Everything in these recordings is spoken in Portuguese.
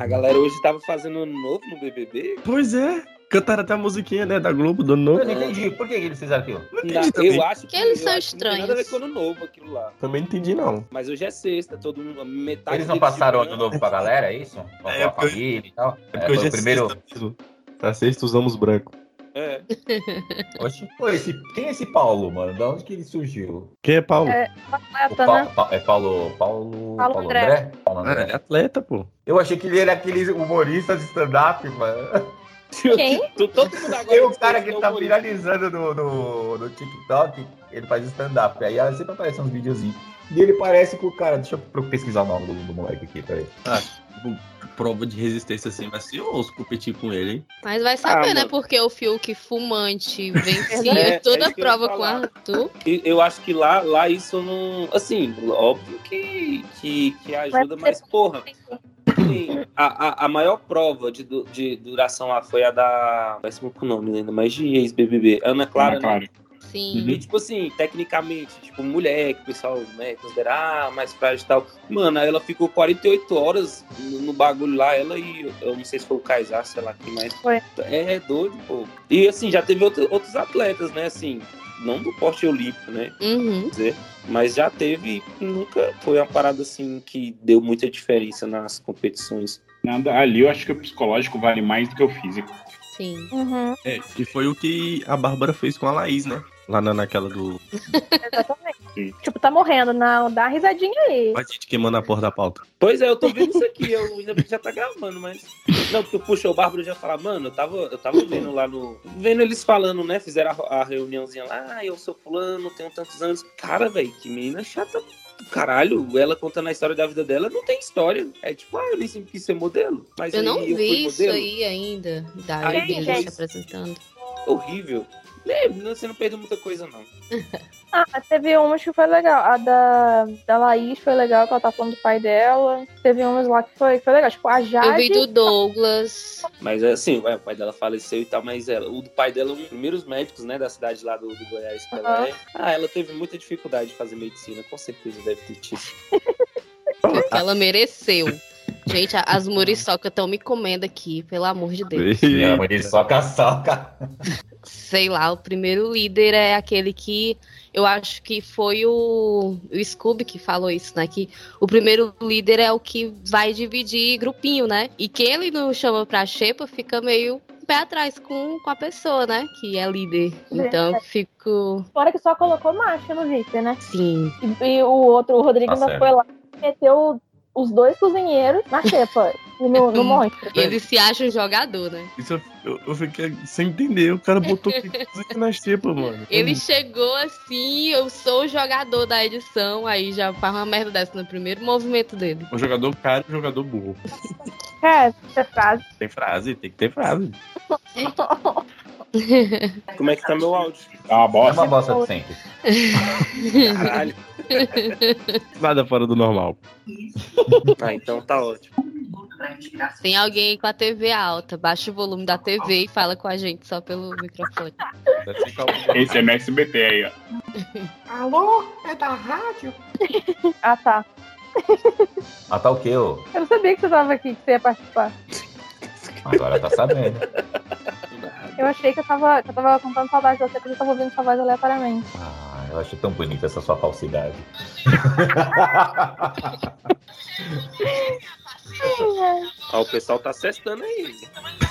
A galera hoje tava fazendo ano novo no BBB. Pois é. Cantaram até a musiquinha, né, da Globo, do novo. Eu não entendi. Por que eles fizeram aquilo? Não Na- entendi também. eu acho que, Que eles eu são que não tem nada a ver estranhos. com ano novo aquilo lá. Também não entendi, não. Mas hoje é sexta, todo mundo. Metade Eles não passaram de ano novo pra galera, é isso? É, a porque- família e tal? É É, porque foi hoje é primeiro. sexta mesmo. Pra sexta usamos branco. É. Oxe, pô, esse... Quem é esse Paulo, mano? Da onde que ele surgiu? Quem é Paulo? É. O Atleta, Pa- né? Pa- É Paulo. Paulo. Paulo André. Paulo Ah, André. ele é atleta, pô. Eu achei que ele era aquele humorista de stand-up, mano. Quem? Tu- Todo mundo agora. Tem um cara que é tá viralizando no, no, no TikTok, ele faz stand-up. Aí sempre aparece uns videozinhos. E ele parece com o cara. Deixa eu pesquisar o nome do, do moleque aqui, peraí. Ah, prova de resistência assim, vai ser osso competir com ele, hein? Mas vai saber, Ah, né? Porque o Fiuk fumante vencia É, toda é a isso que eu ia prova com o. Arthur. E Eu acho que lá, lá isso não. Assim, óbvio que, que, que ajuda, mas porra. assim, a, a, a maior prova de, de duração lá foi a da. Péssimo com o nome ainda, mas de ex-BBB. Ana Clara, Ana Clara. né? Sim. E, tipo assim, tecnicamente, tipo, mulher, que o pessoal, né, considera ah, mais frágil e tal. Mano, aí ela ficou 48 horas no, no bagulho lá, ela e eu não sei se foi o Kaysar, sei lá quem mais. Foi. É doido, pô. E assim, já teve outro- outros atletas, né, assim, não do porte olímpico, né, Uhum. dizer, mas já teve e nunca foi uma parada assim que deu muita diferença nas competições. Nada, ali eu acho que o psicológico vale mais do que o físico. Sim. Uhum, É, que foi o que a Bárbara fez com a Laís, né? Lá na, naquela do. exatamente. Sim. Tipo, tá morrendo. Não, dá uma risadinha aí. A gente queimando a porra da pauta. Pois é, eu tô vendo isso aqui, eu ainda bem que já tá gravando, mas. Não, porque puxou o Bárbaro já falar, mano, eu tava, eu tava vendo lá no. Vendo eles falando, né? Fizeram a, a reuniãozinha lá, ah, eu sou fulano, tenho tantos anos. Cara, velho, que menina chata caralho. Ela contando a história da vida dela, não tem história. É tipo, ah, eu nem sempre quis ser modelo. Mas Eu aí não vi isso modelo. aí ainda. Da Aí, gente. se apresentando. Horrível. É, você não perdeu muita coisa, não. Ah, mas teve umas que foi legal. A da, da Laís foi legal, que ela tá falando do pai dela. Teve umas lá que foi, que foi legal. Tipo, a Eu Jade. vi do Douglas. Mas assim, ué, o pai dela faleceu e tal, mas ela, o do pai dela, um dos primeiros médicos, né, da cidade lá do, do Goiás que ela Aham. é. Ah, ela teve muita dificuldade de fazer medicina, com certeza deve ter tido. ela mereceu. Gente, as muriçocas estão me comendo aqui, pelo amor de Deus. Mãe soca, soca. Sei lá, o primeiro líder é aquele que eu acho que foi o, o Scooby que falou isso, né? Que o primeiro líder é o que vai dividir grupinho, né? E quem ele não chama pra xepa fica meio pé atrás com, com a pessoa, né? Que é líder. Então eu fico. Fora que só colocou macho no Viper, né? Sim. E, e o outro, o Rodrigo, Tá ainda foi lá e meteu os dois cozinheiros na xepa. e no, no monstro. Ele se acha um jogador, né? Isso eu, eu, eu fiquei sem entender. O cara botou coisa na xepa, mano. Ele chegou assim, eu sou o jogador da edição, aí já faz uma merda dessa no primeiro movimento dele. Um jogador caro e um jogador burro. É, essa frase. Tem frase, tem que ter frase. Como é que tá meu áudio? É uma É bosta. uma bosta de sempre. Caralho. Nada fora do normal. Ah, então tá ótimo. Tem alguém com a TV alta, baixa o volume da TV e fala com a gente só pelo microfone. Esse é no SBT aí, ó. Alô? É da rádio? Ah, tá. Ah, tá o quê, ô? Eu não sabia que você tava aqui, que você ia participar. Agora tá sabendo. Eu achei que eu tava, que eu tava contando saudade de você, porque eu tava ouvindo sua voz aleatoriamente. Ah, eu acho tão bonita essa sua falsidade. Ó, o pessoal tá cestando aí.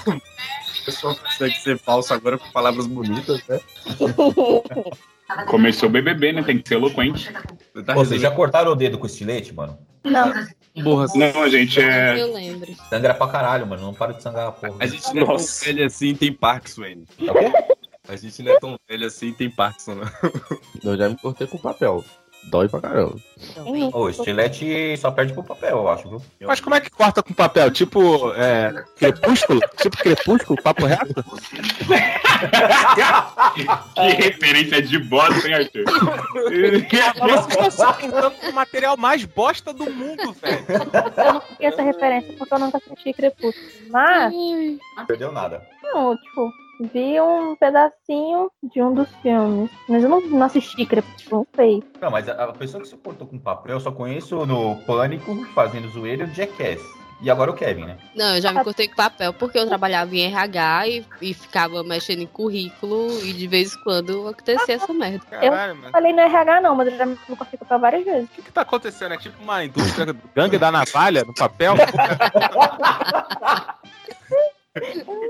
O pessoal consegue ser falso agora com palavras bonitas, né? Começou o BBB, né? Tem que ser eloquente. Você tá Pô, Vocês já resolvendo cortaram o dedo com estilete, mano? Não, burra assim. Não, gente, é. Eu lembro. Sangra pra caralho, mano. Não para de sangrar a porra. A gente não é tão Nossa. velho assim tem Parkinson, N. Tá bom? A gente não é tão velho assim tem Parkinson, não. Eu já me cortei com papel. Dói pra caramba. Ô, estilete só perde pro papel, eu acho, viu? Mas como é que corta com papel? Tipo, é, crepúsculo? tipo crepúsculo, papo reto? Que referência de bosta, hein, Arthur? Vocês estão tentando o material mais bosta do mundo, velho. eu não peguei essa referência porque eu nunca assisti Crepúsculo. Mas, Não perdeu nada. não, tipo, vi um pedacinho de um dos filmes. Mas eu não, não assisti Crepúsculo, não sei. Não, mas a, a pessoa que se cortou com papel eu só conheço no Pânico, fazendo zoeira, e o Jackass. E agora o Kevin, né? Não, eu já me cortei com papel porque eu trabalhava em RH e, e ficava mexendo em currículo e de vez em quando acontecia essa merda. Caralho, mano. Falei no RH não, mas eu já me cortei com papel várias vezes. O que, que tá acontecendo? É tipo uma indústria gangue da navalha no papel?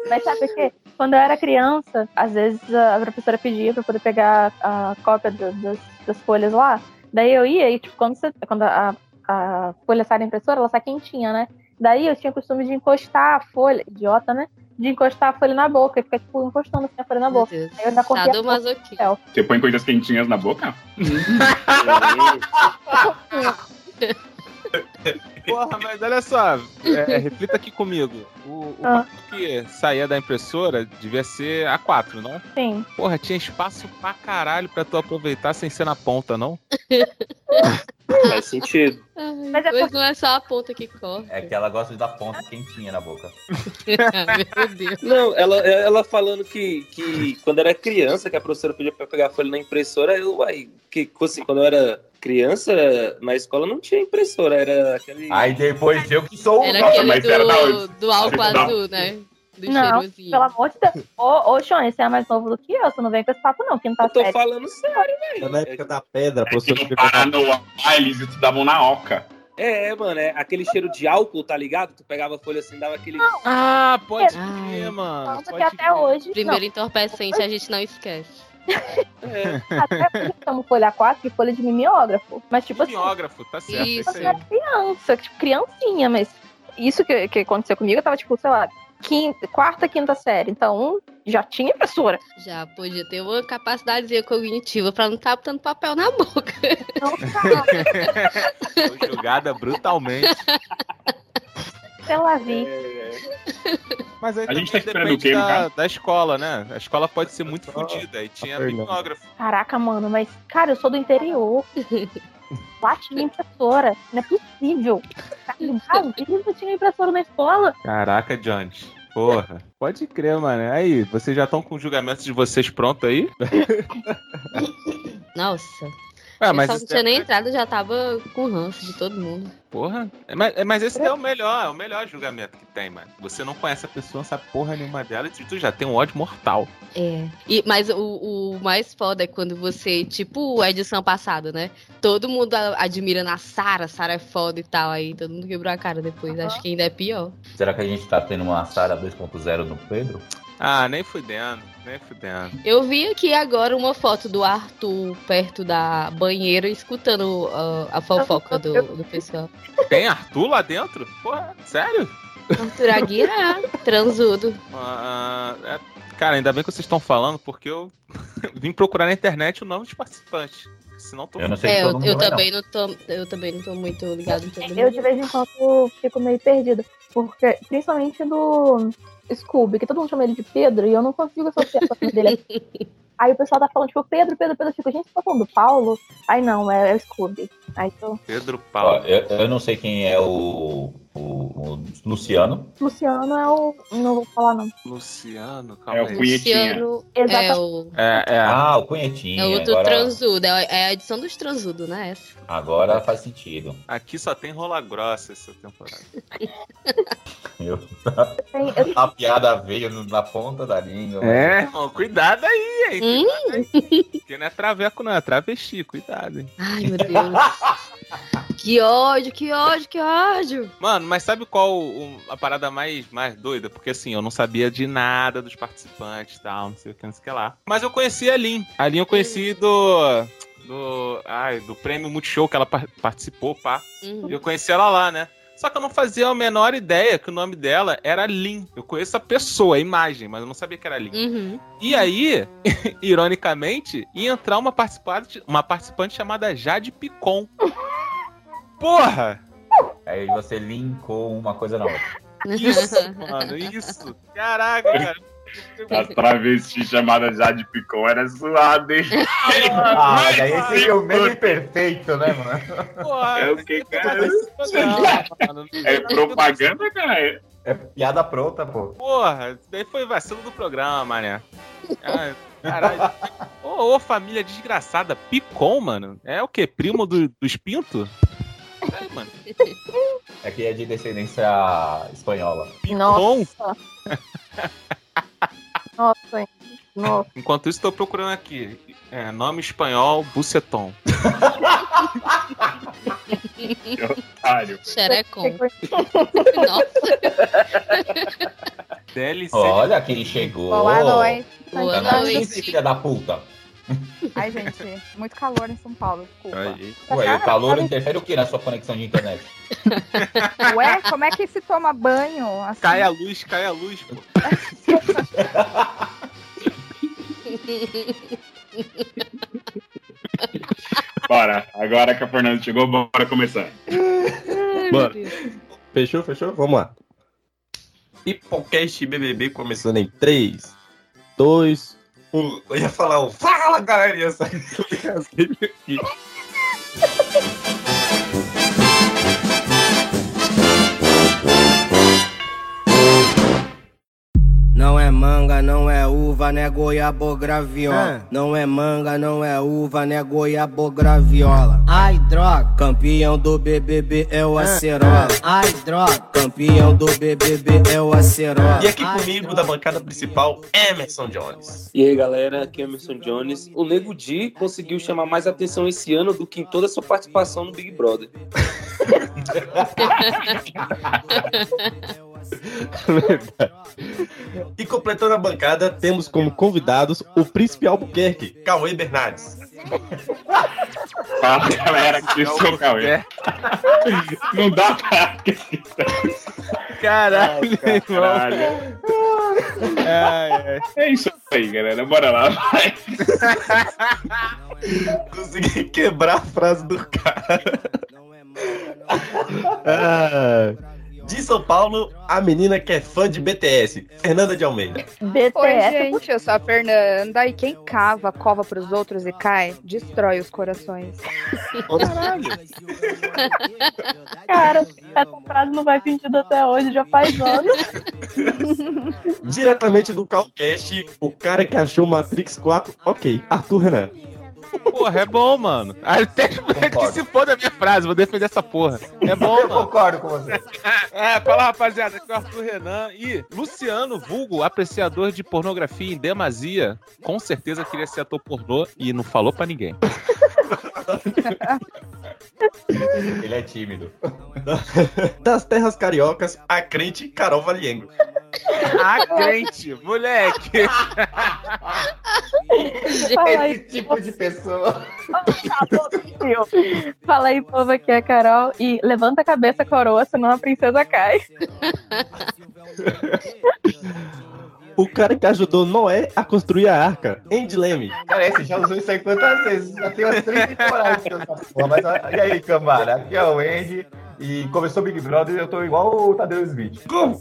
Mas sabe o quê? Quando eu era criança, às vezes a professora pedia pra eu poder pegar a cópia do- das, das folhas lá. Daí eu ia e, tipo, quando, você, quando a, a folha sai da impressora, ela sai quentinha, né? Daí eu tinha o costume de encostar a folha, idiota, né? De encostar a folha na boca e ficar, tipo, encostando assim a folha na boca. Aí eu já cortei a Sadomasoquismo. Você põe coisas quentinhas na boca? Porra, mas olha só, é, reflita aqui comigo. O, o Ah. que saía da impressora devia ser A4, não? Sim. Porra, tinha espaço pra caralho pra tu aproveitar sem ser na ponta, não? Faz sentido. Ai, Mas é pois não é só a ponta que corre. É que ela gosta de dar ponta quentinha na boca. Meu Deus. Não, ela, ela falando que, que quando era criança, que a professora pedia pra pegar a folha na impressora, eu, uai, que assim, quando eu era criança, na escola não tinha impressora, era aquele. Aí depois eu que sou o Era Nossa, aquele mas era da do, do álcool azul, né? Do Não, cheirosinho. Pelo amor de Deus. Ô, ô Sean, você é mais novo do que eu. Você não vem com esse papo, não. Que não tá Eu tô sério. falando sério, velho. Na época da pedra, É que professora no Paranoá eles estudavam na Oca. É, mano, é aquele cheiro de álcool, tá ligado? Tu pegava a folha assim, dava aquele. Ah, pode Ai. crer, mano. Tanto que pode até hoje. Primeiro entorpecente a gente não esquece. É. Não, até eu chamo folha 4 de folha de mimeógrafo. Mas, tipo assim, Mimeógrafo, tá certo. Isso. Isso eu era aí. criança, tipo, criancinha, mas isso que, que aconteceu comigo, eu tava, tipo, sei lá, quinta, quarta, quinta série. Então, já tinha impressora. Já podia ter uma capacidadezinha cognitiva pra não estar botando papel na boca. Então, cara, Foi julgada brutalmente. pela vi. Mas aí A gente tá esperando o quê, no da, da escola, né? A escola pode ser muito Só fodida. E tinha Fernanda. mimeógrafo. Caraca, mano, mas, cara, eu sou do interior. Lá tinha impressora. Não é possível. Em Brasília tinha impressora na escola. Caraca, Jones. Porra. Pode crer, mano. Aí, vocês já estão com o julgamento de vocês pronto aí? Nossa. Ah, mas só não tinha é- nem entrado, já tava com ranço de todo mundo. Porra. É, Mas, é, mas esse é o melhor, é o melhor julgamento que tem, mano. Você não conhece a pessoa, não sabe porra nenhuma dela e tu já tem um ódio mortal. É. E, mas o, o mais foda é quando você, tipo a edição passada, né? Todo mundo a- admira na Sara, Sara é foda e tal. Aí todo mundo quebrou a cara depois. Acho que ainda é pior. Será que a gente tá tendo uma Sara 2.0 no Pedro? Ah, nem fudendo, nem fudendo. Eu vi aqui agora uma foto do Arthur perto da banheira escutando ah, a fofoca do, do pessoal. Tem Arthur lá dentro? Porra, sério? Arthur Aguiar, transudo. Ah, é- cara, ainda bem que vocês estão falando, porque eu vim procurar na internet o nome dos participantes. Senão tô Eu não sei É, eu, eu também não tô, eu também não tô muito ligado em todo Eu, mundo. de vez em quando, fico meio perdida. Porque, principalmente do Scooby, que todo mundo chama ele de Pedro, e eu não consigo associar o nome dele. Aí o pessoal tá falando, tipo, Pedro, Pedro, Pedro. Eu fico, gente, você tá falando do Paulo? Aí não, é, é o Scooby. Aí tô... Pedro Ó, Paulo. eu, eu não sei quem é o, o, o Luciano. Luciano é o... Não vou falar, não. Luciano, É calma o aí. punhetinha. Luciano é Exatamente. o, É, é. Ah, o Cunhetinho. é o do agora, transudo, é é a edição dos transudos, né? Essa. agora faz sentido. Aqui só tem rola grossa essa temporada. Eu- a piada veio na ponta da língua. É, irmão, cuidado aí, hein? Hum? Porque não é traveco, não, é travesti, cuidado, hein? Ai, meu Deus. que ódio, que ódio, que ódio. Mano, mas sabe qual a parada mais, mais doida? Porque assim, eu não sabia de nada dos participantes e tal, não sei o que, não sei o que lá. Mas eu conheci a Lin. A Lin eu conheci do. Do. Ai, do prêmio Multishow que ela par- participou, pá. Uhum. E eu conheci ela lá, né? Só que eu não fazia a menor ideia que o nome dela era Lin. Eu conheço a pessoa, a imagem, mas eu não sabia que era Lin. Uhum. E aí, ironicamente, ia entrar uma participante, uma participante chamada Jade Picon. Porra! Aí você linkou uma coisa na outra. Isso, mano, isso. Caraca, cara. As travestis chamadas já de Picon era zoado, hein? Ah, mas aí seria o meme perfeito, né, mano? Porra, É o que, cara? Não, mano, É propaganda, cara? É piada pronta, pô. Porra, isso daí foi vacilo do programa, né? Ah, Caralho. Ô, ô, família desgraçada. Picon, mano. É o quê? Primo do, dos Pinto? Aí, mano. É que é de descendência espanhola. Nossa. Nossa, hein? Nossa. Enquanto isso, tô procurando aqui. É, nome espanhol, buceton. Otário. Xerecon. Nossa, DLC. Olha quem chegou. Boa noite. boa Tá noite. filha da puta. Ai, gente, muito calor em São Paulo, desculpa. Aí. Ué, o calor interfere o que na sua conexão de internet? Ué, como é que se toma banho? Assim? Cai a luz, cai a luz, pô. Bora. Agora que a Fernanda chegou, bora começar. Ai, Bora. Fechou, fechou? Vamos lá. Pipocast BBB começando em 3, 2, 1. Eu ia falar o Fala, galera! Não é manga, não é uva, né goiabo graviola. Não é manga, não é uva, né goiabo graviola. Ai, droga, campeão do BBB é o acerola. Ai, droga, campeão do BBB é o acerola. E aqui comigo, da bancada principal, Emerson Jones. E aí, galera, aqui é Emerson Jones. O Nego Di conseguiu chamar mais atenção esse ano do que em toda a sua participação no Big Brother. E completando a bancada, temos como convidados o Príncipe Albuquerque, Cauê Bernardes. Fala, galera, que eu sou o Cauê. Não dá pra Caralho. Caralho. Ai, ai. É isso aí, galera. Bora lá. Vai. Consegui quebrar a frase do cara. Ah, de São Paulo, a menina que é fã de BTS, Fernanda de Almeida. Oi, BTS. gente, eu sou a Fernanda e quem cava, cova pros outros e cai, destrói os corações. Caralho. Cara, essa frase não vai sentido até hoje, já faz anos. Diretamente do Calcast, o cara que achou Matrix 4, ok, Arthur Renan. Porra, é bom, mano. Até que se foda a minha frase, vou defender essa porra. É bom, Eu mano. concordo com você. É, fala rapaziada, aqui é o Arthur Renan e Luciano Vulgo, apreciador de pornografia em demasia, com certeza queria ser ator pornô e não falou pra ninguém. Ele é tímido. Das terras cariocas, a crente Carol Valiengo. Ah, crente, moleque. Fala aí, Esse tipo de pessoa. Fala aí, povo, aqui é a Carol. E levanta a cabeça, coroa, senão a princesa cai. O cara que ajudou Noé a construir a arca, Andy Leme. Cara, esse já usou isso aí quantas vezes? Já tem umas três temporadas que eu essa porra. Mas e aí, cambada? Aqui é o Andy. E começou o Big Brother e eu tô igual o Tadeu Smith. Como?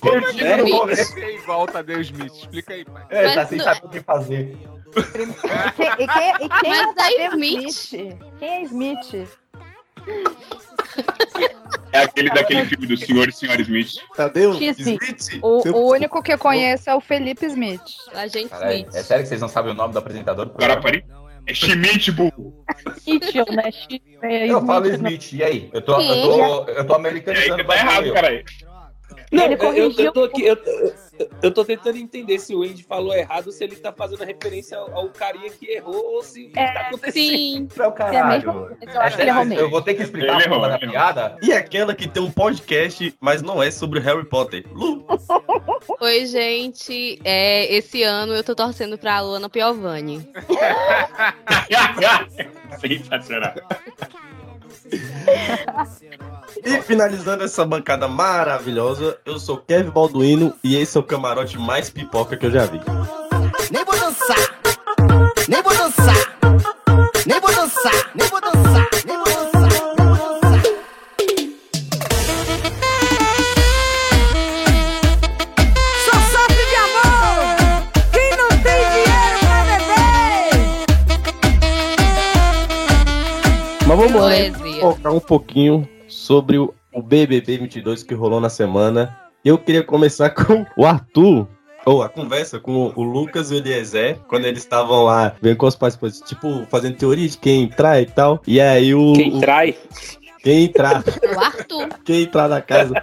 Curtindo É no começo. Explica aí, volta a Deus Smith. Explica aí, pai. É, tá Mas sem saber o que fazer. E quem, e quem, e quem é o Tadeu Smith. Smith? Quem é Smith? É aquele daquele filme do Senhor e Senhora Smith. Tadeu? Xi, Smith? O, o único que eu conheço é o Felipe Smith. Agente Caralho, Smith. é sério que vocês não sabem o nome do apresentador? parei. É Schmidt, burro. Mitchell, né? É, Eu falo Smith, né? Smith, e aí? Eu tô, eu tô, eu tô É aí americanizando. que tá errado, caralho. Não, Ele eu, eu, corrigiu. eu tô aqui, eu, eu- tô tentando entender se o Andy falou errado, se ele tá fazendo referência ao, ao carinha que errou ou se o que É, tá acontecendo. Sim. É o É caralho. eu acho que ele errou mesmo. Eu vou ter que explicar Ele a errou, da errou. piada. E aquela que tem um podcast, mas não é sobre Harry Potter. Lu. Oi, gente. É, esse ano eu tô torcendo pra Luana Piovani. Sensacional. E finalizando essa bancada maravilhosa, eu sou Kevin Balduino e esse é o camarote mais pipoca que eu já vi. Nem vou dançar, nem vou dançar, nem vou dançar, nem vou dançar, nem vou dançar, Mas vamos lá, Poesia. focar um pouquinho sobre o BBB 22 que rolou na semana. Eu queria começar com o Arthur. Ou a conversa com o Lucas e o Eliezer, quando eles estavam lá vendo com os participantes, tipo, fazendo teoria de quem trai e tal. E aí o. Quem o- trai? Quem entrar, O Arthur. quem entrar na casa.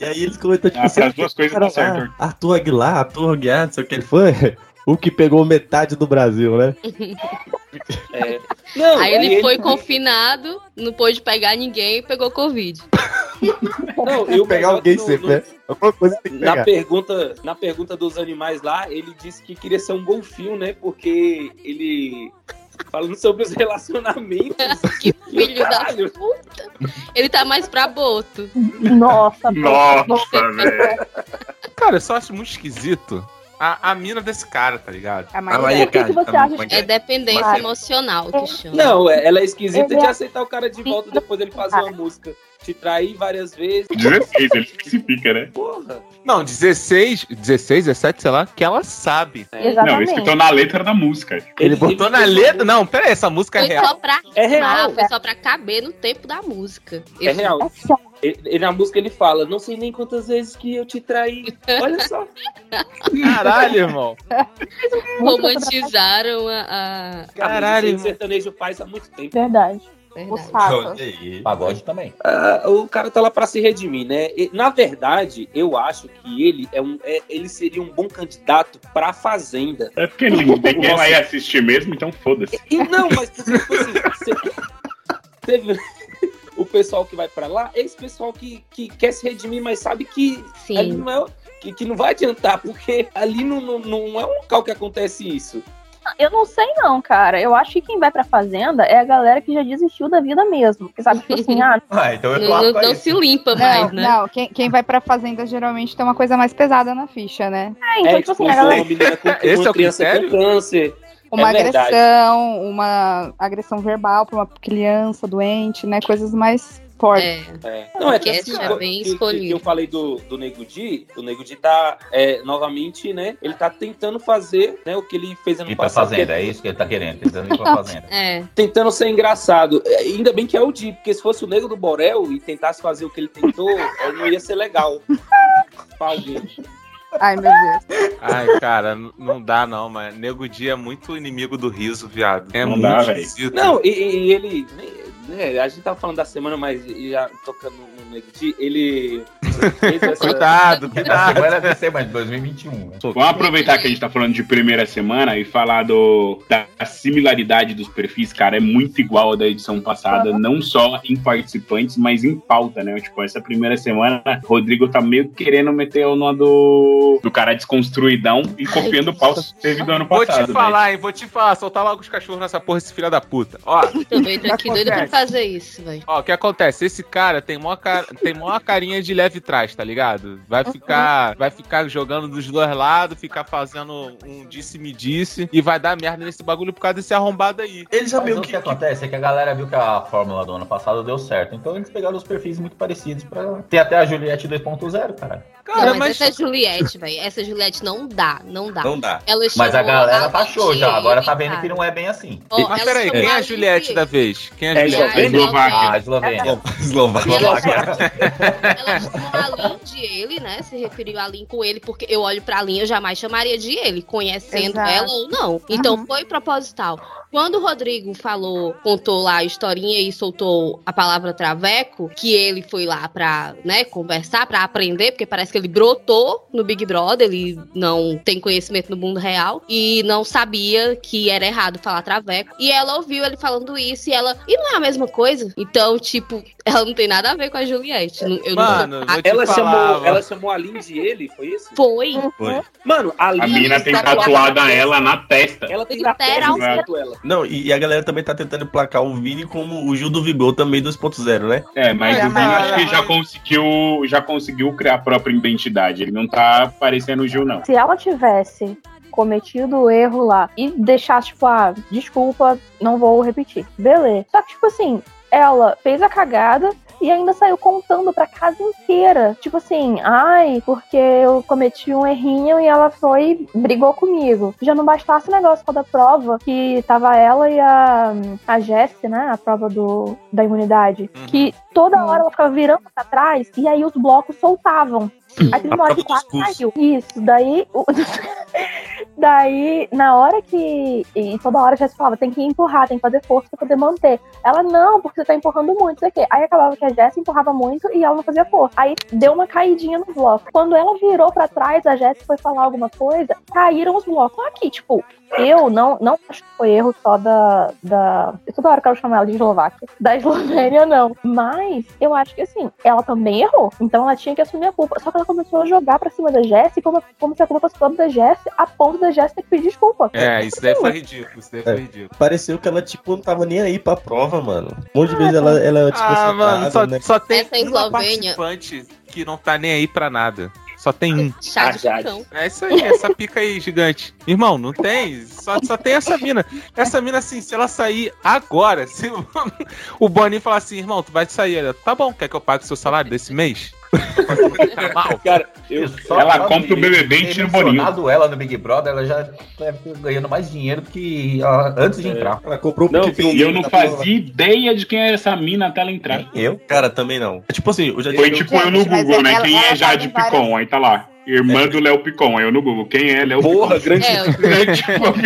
E aí eles comentam, tipo, Ah, assim, as duas coisas cara certo. lá, Arthur Aguilar, Arthur Aguiar, não sei o que ele foi. O que pegou metade do Brasil, né? É. Não, Aí ele foi confinado, não pôde pegar ninguém e pegou Covid. Não, e o pegar alguém no- sempre, no- né? Alguma coisa tem que Na pegar. pergunta, na pergunta dos animais lá, ele disse que queria ser um golfinho, né? Porque ele. Falando sobre os relacionamentos. Que filho da puta. Ele tá mais pra boto. Nossa, Nossa, velho. Cara, eu só acho muito esquisito a, a mina desse cara, tá ligado? A A Maria. Maria O que você acha é que dependência emocional que chama. Não, é- ela é esquisita de é- aceitar o cara de volta depois dele fazer uma música. Te trair várias vezes. 16, ele especifica, né? Porra. Não, 16, 16, 17, sei lá, que ela sabe. Não, Exatamente. isso que na letra da música. Ele, botou na letra. Não, pera aí, essa música é Foi só real. pra É real. foi só pra caber no tempo da música. É real. Ele, ele- na música ele fala, não sei nem quantas vezes que eu te traí. Olha só. Caralho, irmão. Romantizaram a. a- Caralho, irmão. sertanejo faz há muito tempo. Verdade. O Verdade. saco. Olha aí. Pagode também. Ah, o cara tá lá pra se redimir, né? E, na verdade, eu acho que ele é um, é- ele seria um bom candidato pra fazenda. É porque ninguém vai assistir mesmo, então foda-se. E não, mas tipo assim, você- teve o pessoal que vai pra lá, é esse pessoal que, que quer se redimir, mas sabe que ali Sim. não é que, que não vai adiantar, porque ali não, não, não é um local que acontece isso. Eu não sei não, cara. Eu acho que quem vai pra fazenda é a galera que já desistiu da vida mesmo. Que sabe, tipo assim, ah, Ah, então eu tô Não, não- se limpa Não, mais, né? não, quem, quem vai pra fazenda geralmente tem uma coisa mais pesada na ficha, né? é, então, é, tipo assim, a galera. com Esse é o criança critério? com câncer. Uma É agressão, uma agressão verbal pra uma criança doente, né? Coisas mais É. É. Não, é que, assim, é bem que- escolhido. que eu falei do, do Nego Di, o Nego Di tá, é, novamente, né, ele tá tentando fazer, né, o que ele fez ano Ir pra passado. fazenda, que é isso que ele tá querendo. Tentando ir pra fazenda. É. Tentando ser engraçado. É, Ainda bem que é o Di, porque se fosse o Nego do Borel e tentasse fazer o que ele tentou, é, não ia ser legal pra alguém. Ai, meu Deus. Ai, cara, não dá não, mas Nego Dia é muito inimigo do riso, viado. É Não muito dá, velho. esquisito. Não, e, e ele, né, a gente tava falando da semana, mas já tocando no Nego Di, ele. Cuidado, Na cuidado. semana deve ser, mas 2021, né? Vamos aproveitar que a gente tá falando de primeira semana e falar do, da similaridade dos perfis, cara. É muito igual a da edição passada, não só em participantes, mas em pauta, né? Tipo, essa primeira semana, Rodrigo tá meio querendo meter o nó do, do cara desconstruidão e copiando o pauta que teve do ano Vou passado. te falar, hein? Vou te falar. Soltar logo os cachorros nessa porra, esse filho da puta. Ó, tô aqui doida pra fazer isso, velho. ó, o que acontece? Esse cara tem mó, cara, tem mó carinha de leve trás, tá ligado? Vai ficar, vai ficar jogando dos dois lados, ficar fazendo um disse-me disse e vai dar merda nesse bagulho por causa desse arrombado aí. Ele já Mas o que, que acontece é que a galera viu que a fórmula do ano passado deu certo. Então eles pegaram os perfis muito parecidos pra. Tem até a Juliette 2.0, cara. Cara, não, mas, essa Juliette, velho, essa Juliette não dá, não dá. Não dá. Ela Mas a galera taxou já. Agora tá vendo cara. que não é bem assim. Ó, Mas ela peraí, quem é a Juliette Diele. da vez? Quem é a É Juliette? Eslovênia? Ah, Eslovênia. Eslováquia. Ela chamou a Lin de ele, né? Se referiu a Lin com ele, porque eu olho pra Lin, eu jamais chamaria de ele, conhecendo Exato. ela ou não. Então Uhum. foi proposital. Quando o Rodrigo falou, contou lá a historinha e soltou a palavra traveco, que ele foi lá pra, né, conversar, pra aprender, porque parece que ele brotou no Big Brother, ele não tem conhecimento no mundo real e não sabia que era errado falar traveco. E ela ouviu ele falando isso e ela, e não é a mesma coisa? Então, tipo, ela não tem nada a ver com a Juliette. Eu Mano, não Ela chamou, ela chamou a Lin de ele, foi isso? Foi. Foi. Mano, a Lin... A mina tem tatuada ela na testa. Ela tem na testa ela. Não, e, e a galera também tá tentando emplacar o Vini como o Gil do Vigor também 2.0, né? É, mas É, o Vini mas- acho que já conseguiu, já conseguiu criar a própria identidade. Ele não tá parecendo o Gil, não. Se ela tivesse cometido o erro lá e deixasse, tipo, ah, desculpa, não vou repetir. Beleza. Só que, tipo assim, ela fez a cagada e ainda saiu contando pra casa inteira. Tipo assim, ai, porque eu cometi um errinho e ela foi, brigou comigo. Já não bastasse o negócio da prova, que tava ela e a, a Jessie, né? A prova do, da imunidade. Uhum. Que toda hora ela ficava virando pra trás e aí os blocos soltavam. Aí teve uma hora que prova quase caiu. Isso, daí. o- daí, na hora que. E toda hora já se falava, tem que empurrar, tem que fazer força pra poder manter. Ela, não, porque você tá empurrando muito, não sei o quê. Aí acabava que a Jess empurrava muito e ela não fazia força. Aí deu uma caidinha no bloco. Quando ela virou pra trás, a Jess foi falar alguma coisa, caíram os blocos. Que, tipo, eu não, não acho que foi erro só da. da eu toda hora que eu chamo ela de Eslováquia. Da Eslovênia, não. Mas eu acho que assim, ela também errou. Então ela tinha que assumir a culpa. Só que ela começou a jogar pra cima da Jess como, como se a culpa fosse toda da Jess, a ponto da Jess ter que pedir desculpa. É, isso daí foi ridículo. Isso daí foi É. ridículo. Pareceu que ela, tipo, não tava nem aí pra prova, mano. Um monte de vezes ela, ela tipo, Ah, sentada, mano, só, né? só tem Essa uma Eslovênia- participante que não tá nem aí pra nada. Só tem um. Chá de. É isso aí, essa pica aí gigante. Irmão, não tem. Só, só tem essa mina. Essa mina, assim, se ela sair agora, se o- o Boninho falar assim, irmão, tu vai sair. Ela, tá bom, quer que eu pague o seu salário desse mês? Tá. Cara, eu, Só Ela compra o BBB e tira o mencionado ela no Big Brother, ela já ter ganhando mais dinheiro do que ela, antes de É. entrar. Ela comprou Não, porque E eu não tá fazia ideia de quem era essa mina até ela entrar. Nem eu. Cara, também não. É tipo assim, eu já Foi tipo eu no Google, né? ela- Quem ela é Jade várias- Picon? Aí tá lá. Irmã do Léo Picon. Aí eu no Google. Quem é Léo porra, Picon? grande. É,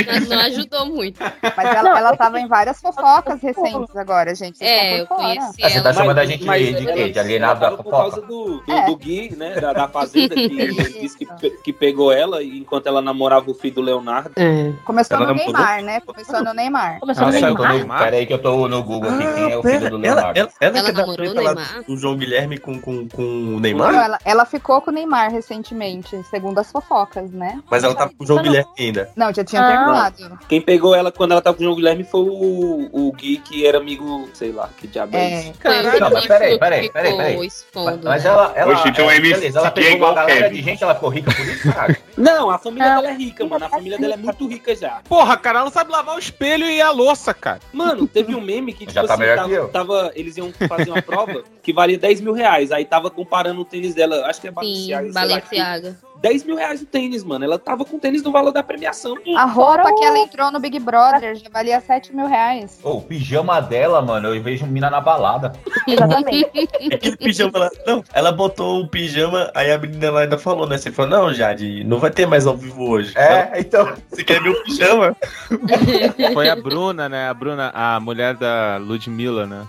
mas não ajudou muito. Mas ela, Não, ela tava em várias fofocas recentes agora, gente. Vocês É, eu conheci Ah, você ela. tá chamando a gente mas de, de ela- quê? De alienado ela da tava por causa fofoca? do, do, É. do Gui, né? Da, da Fazenda, que disse que, que pegou ela enquanto ela namorava o filho do Leonardo. É. Começou Ela no Neymar, né? Começou no Neymar. Começou Ela saiu Neymar. quando- Pera aí que eu tô no Google aqui. Quem é o pera, filho do ela, Leonardo? ela, ela, Ela que namorou o Neymar? do João Guilherme com, com, com o Não, Neymar? ela, ela ficou com o Neymar recentemente, segundo as fofocas, né? Mas ela tava com o João Guilherme ainda. Não, já tinha Ah. terminado. Quem pegou ela quando ela tava com o João Guilherme foi o, o Gui, que era amigo, sei lá, que diabo é É. isso. Caralho. Não, mas peraí, peraí, peraí, peraí. expondo, Mas né? ela, ela, Oxe, então ela, a MC beleza, ela é pegou igual uma galera Kevin. de gente, ela ficou rica por isso, cara. Não, a família Não. dela é rica, mano. A família dela é muito rica já. Porra, cara, ela sabe lavar o espelho e a louça, cara. Mano, teve um meme que, tipo Já tá assim, melhor tava, que eu. tava- Eles iam fazer uma prova que valia 10 mil reais. Aí tava comparando o tênis dela, acho que é Sim, Balenciaga. sei lá, Balenciaga. Tipo, 10 mil reais o tênis, mano. Ela tava com o tênis no valor da premiação. A roupa Fora que o- ela entrou no Big Brother já valia 7 mil reais. Ô, o pijama dela, mano, eu vejo mina na balada. Exatamente. Aquele pijama lá. Não, ela botou o pijama, aí a menina lá ainda falou, né? Você falou, não, Jade, não vai ter mais ao vivo hoje. É, então. Você quer meu pijama? Foi a Bruna, né? A Bruna, a mulher da Ludmilla, né?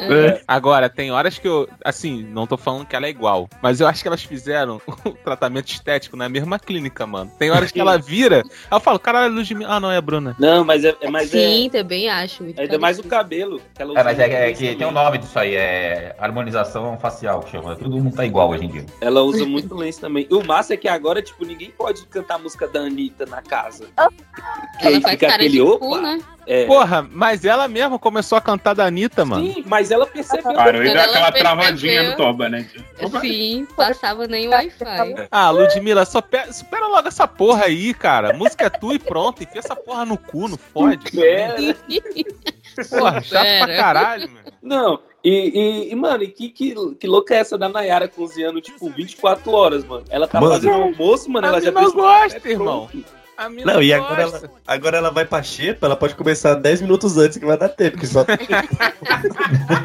É. Agora, tem horas que eu, assim, não tô falando que ela é igual, mas eu acho que elas fizeram o tratamento estético na mesma clínica, mano. Tem horas que ela vira, eu falo, caralho, Ludmilla. Ah, não, é a Bruna. Não, mas é, é, mas Sim, é, também acho. muito ainda mais o cabelo. que ela É, mas é, é que tem um nome disso aí, é harmonização facial que chama. Todo mundo tá igual hoje em dia. Ela usa muito lenço também. E o massa é que agora, tipo, ninguém pode cantar a música da Anitta na casa. Que Ela aí faz fica cara aquele de opa. cu, né? É. Porra, mas ela mesma começou a cantar da Anitta, mano. Sim, mas ela percebeu. Parou e deu Ela aquela percebeu. travadinha no toba, né? Sim, passava nem Wi-Fi. Ah, Ludmilla, só pe- supera logo essa porra aí, cara. Música é tu e pronto. Enfia essa porra no cu, não fode. É, Porra, chato pra caralho, meu. Não, e, e, e, mano, e que, que, que louca é essa da Nayara cozinhando, tipo, 24 horas, mano? Ela tá Mano. fazendo almoço, mano, A ela já o gosta, irmão. pronto. A mina Não, e agora gosta. ela, agora ela vai pra xepa, ela pode começar 10 minutos antes que vai dar tempo, que só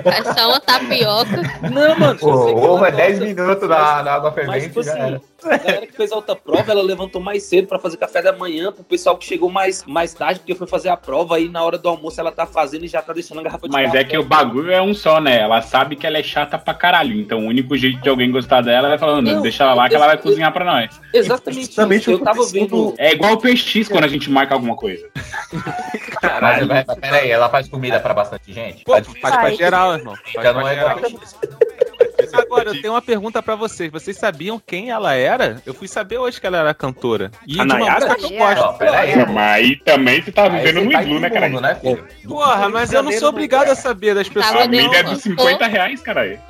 É só uma tapioca. Não, mano, o ovo é 10 gosta, minutos mas- na, na água Mas, fervente tipo já assim, era. a galera que fez a outra prova, ela levantou mais cedo pra fazer café da manhã, pro pessoal que chegou mais, mais tarde, porque foi fazer a prova, aí na hora do almoço ela tá fazendo e já tá deixando a garrafa de Mas café. é que o bagulho é um só, né? Ela sabe que ela é chata pra caralho. Então o único jeito de alguém gostar dela é falando, Não, deixa ela lá que ela vai eu- cozinhar pra nós. Exatamente Justamente isso. Eu tava vendo... É igual o PX quando a gente marca alguma coisa. Mas, mas, mas peraí, ela faz comida pra bastante gente? Pô, faz difícil. pra geral, irmão. Faz Já não é geral. Agora, eu tenho uma pergunta pra vocês. Vocês sabiam quem ela era? Eu fui saber hoje que ela era cantora. E A de uma Nayara? música que eu gosto. Não. Mas aí também tu tá vivendo você no tá iglu, né, cara? né, filho? Porra, mas eu não sou obrigado a saber das pessoas. A mídia é de 50 reais, caralho.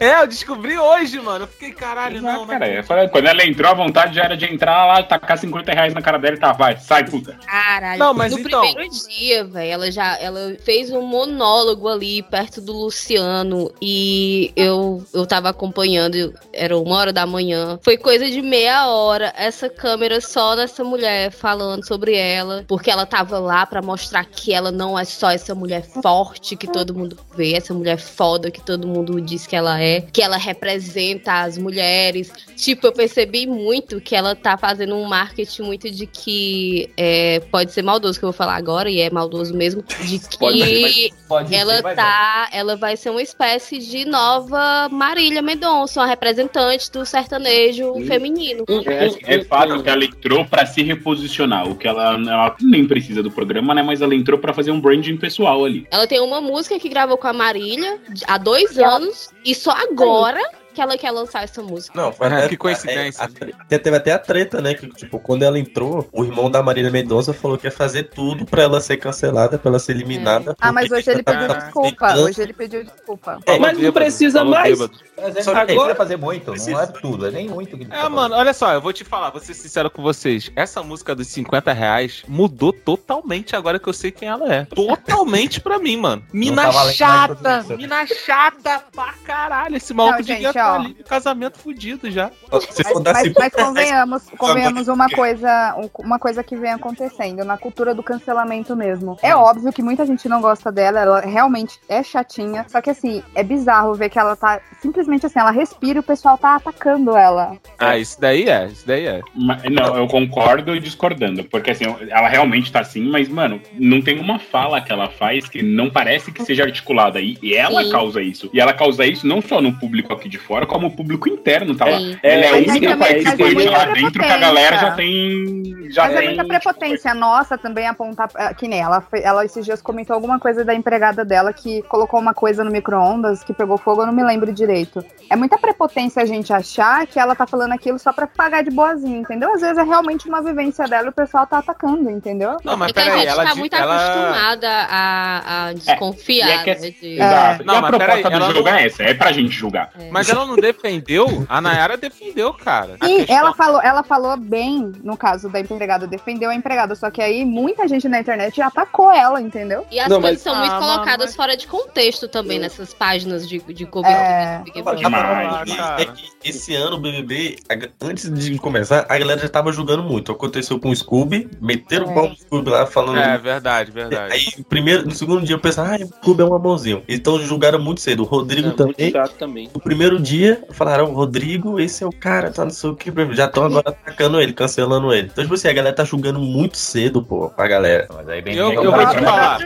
É, eu descobri hoje, mano. Eu fiquei, caralho, não, Exato, não. cara. Falei, Quando ela entrou, a vontade já era de entrar lá, tacar 50 reais na cara dela e tá, vai, sai, puta. Caralho. Não, mas no então- primeiro dia, velho, ela já ela fez um monólogo ali perto do Luciano e eu eu, eu tava acompanhando, era uma hora da manhã. Foi coisa de meia hora, essa câmera só dessa mulher falando sobre ela, porque ela tava lá pra mostrar que ela não é só essa mulher forte que todo mundo vê, essa mulher foda que todo mundo diz que ela é, que ela representa as mulheres. Tipo, eu percebi muito que ela tá fazendo um marketing muito de que é, pode ser maldoso que eu vou falar agora, e é maldoso mesmo, de que Pode mas Pode ela ser, tá, ela vai ser uma espécie de nova Marília Mendonça, uma representante do sertanejo Sim. feminino. É, é fato que ela entrou pra se reposicionar. O que ela, ela nem precisa do programa, né? Mas ela entrou pra fazer um branding pessoal ali. Ela tem uma música que gravou com a Marília há dois anos e só agora que ela quer lançar essa música. Não, foi Ah, até- que coincidência. é, a teve até a treta, né? Que, tipo, quando ela entrou, o irmão da Marília Mendonça falou que ia fazer tudo pra ela ser cancelada, pra ela ser eliminada. Ah, mas hoje ele tá- pediu tá desculpa. aceitando- Hoje ele pediu desculpa. É, Mas não precisa Falou mais. Mas é, Só que agora... fazer muito, não Precisa. é tudo, é nem muito que ele É, precisa mano, olha só, eu vou te falar, vou ser sincero com vocês. Essa música dos 50 reais mudou totalmente agora que eu sei quem ela é. Totalmente pra mim, mano. Mina tá chata, mina chata pra caralho. Esse maluco Não, devia gente, ó. ali no casamento fudido já. Se Mas, mas- 50 mas convenhamos, convenhamos uma coisa, um- uma coisa que vem acontecendo na cultura do cancelamento mesmo. É óbvio que muita gente não gosta dela, ela realmente é chatinha. Só que assim, é bizarro ver que ela tá simplesmente assim, ela respira e o pessoal tá atacando ela. Ah, isso daí é, isso daí é. Mas, não, eu concordo e discordando. Porque assim, ela realmente tá assim, mas, mano, não tem uma fala que ela faz que não parece que seja articulada aí. E ela Sim. causa isso. E ela causa isso não só no público aqui de fora, como o público interno, tá lá. Sim. Ela é a única é é participante lá dentro que a galera já tem. Já Mas é tem, muita tipo, prepotência nossa também apontar. Que nem ela, ela esses dias comentou alguma coisa da empregada dela que colocou uma coisa no micro-ondas que pegou fogo, eu não me lembro direito. É muita prepotência a gente achar que ela tá falando aquilo só pra pagar de boazinha, entendeu? Às vezes é realmente uma vivência dela e o pessoal tá atacando, entendeu? Não, mas É que a peraí, gente ela tá muito ela- acostumada a, a desconfiar. e é que é- de- Exato. Não, e a mas proposta peraí, do jogo não- é essa, é pra gente julgar. Mas ela não defendeu? A Nayara defendeu, cara. Sim, ela falou, ela falou bem no caso da empregada, defendeu a empregada, só que aí muita gente na internet atacou ela, entendeu? E as Não, coisas mas- são muito Ah, colocadas mas- fora de contexto também nessas páginas de, de cobertura É. Big Brother. Parada é que esse ano o BBB, a- antes de começar, a galera já tava julgando muito. Aconteceu com o Scooby, meteram o pau no Scooby lá falando. É, verdade, verdade. Aí, primeiro, no segundo dia, eu pensava, ah, o Scooby é um amorzinho. Então julgaram muito cedo. O Rodrigo É muito também. chato também. No primeiro dia, falaram, Rodrigo, esse é o cara, tá não sei o que. Já estão agora atacando ele, cancelando ele. Então, tipo assim, a galera tá julgando muito cedo, pô, pra galera. Mas aí bem Eu- bem eu vou te né? falar.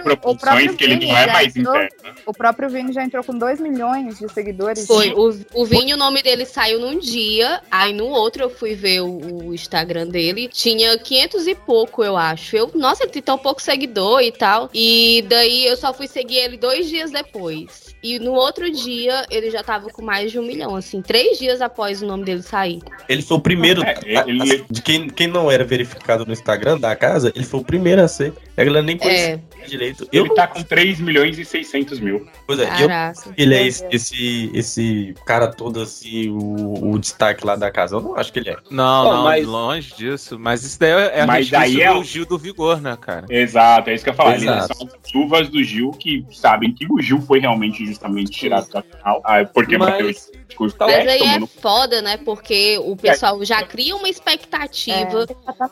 Que ele não é mais entrou- interno. O próprio Vini já entrou com 2 milhões de seguidores. Foi, o, o Vini, o nome dele saiu num dia, aí no outro eu fui ver o, o Instagram dele, tinha 500 e pouco, eu acho. Eu, nossa, ele tem tão pouco seguidor e tal. E daí eu só fui seguir ele dois dias depois. E no outro dia ele já tava com mais de um milhão, assim, três dias após o nome dele sair. Ele foi o primeiro. É, ele- de quem, quem não era verificado no Instagram da casa, ele foi o primeiro a ser. A galera nem conhecia É, direito. Eu Ele tá com 3 milhões e 600 mil. Pois é, eu caraca. ele é esse, esse, esse cara todo assim, o, o destaque lá da casa. Eu não acho que ele é. Não, Ó, não, mas- longe disso. Mas isso daí é, é Mas resquício daí é do o- Gil do Vigor, né, cara? Exato, é isso que eu ia falar. Eles Exato. são as chuvas do Gil que sabem que o Gil foi realmente justamente tirado da final. Ah, porque Mas- bateu esse discurso Mas correto, aí é foda, né? Porque o pessoal já cria uma expectativa.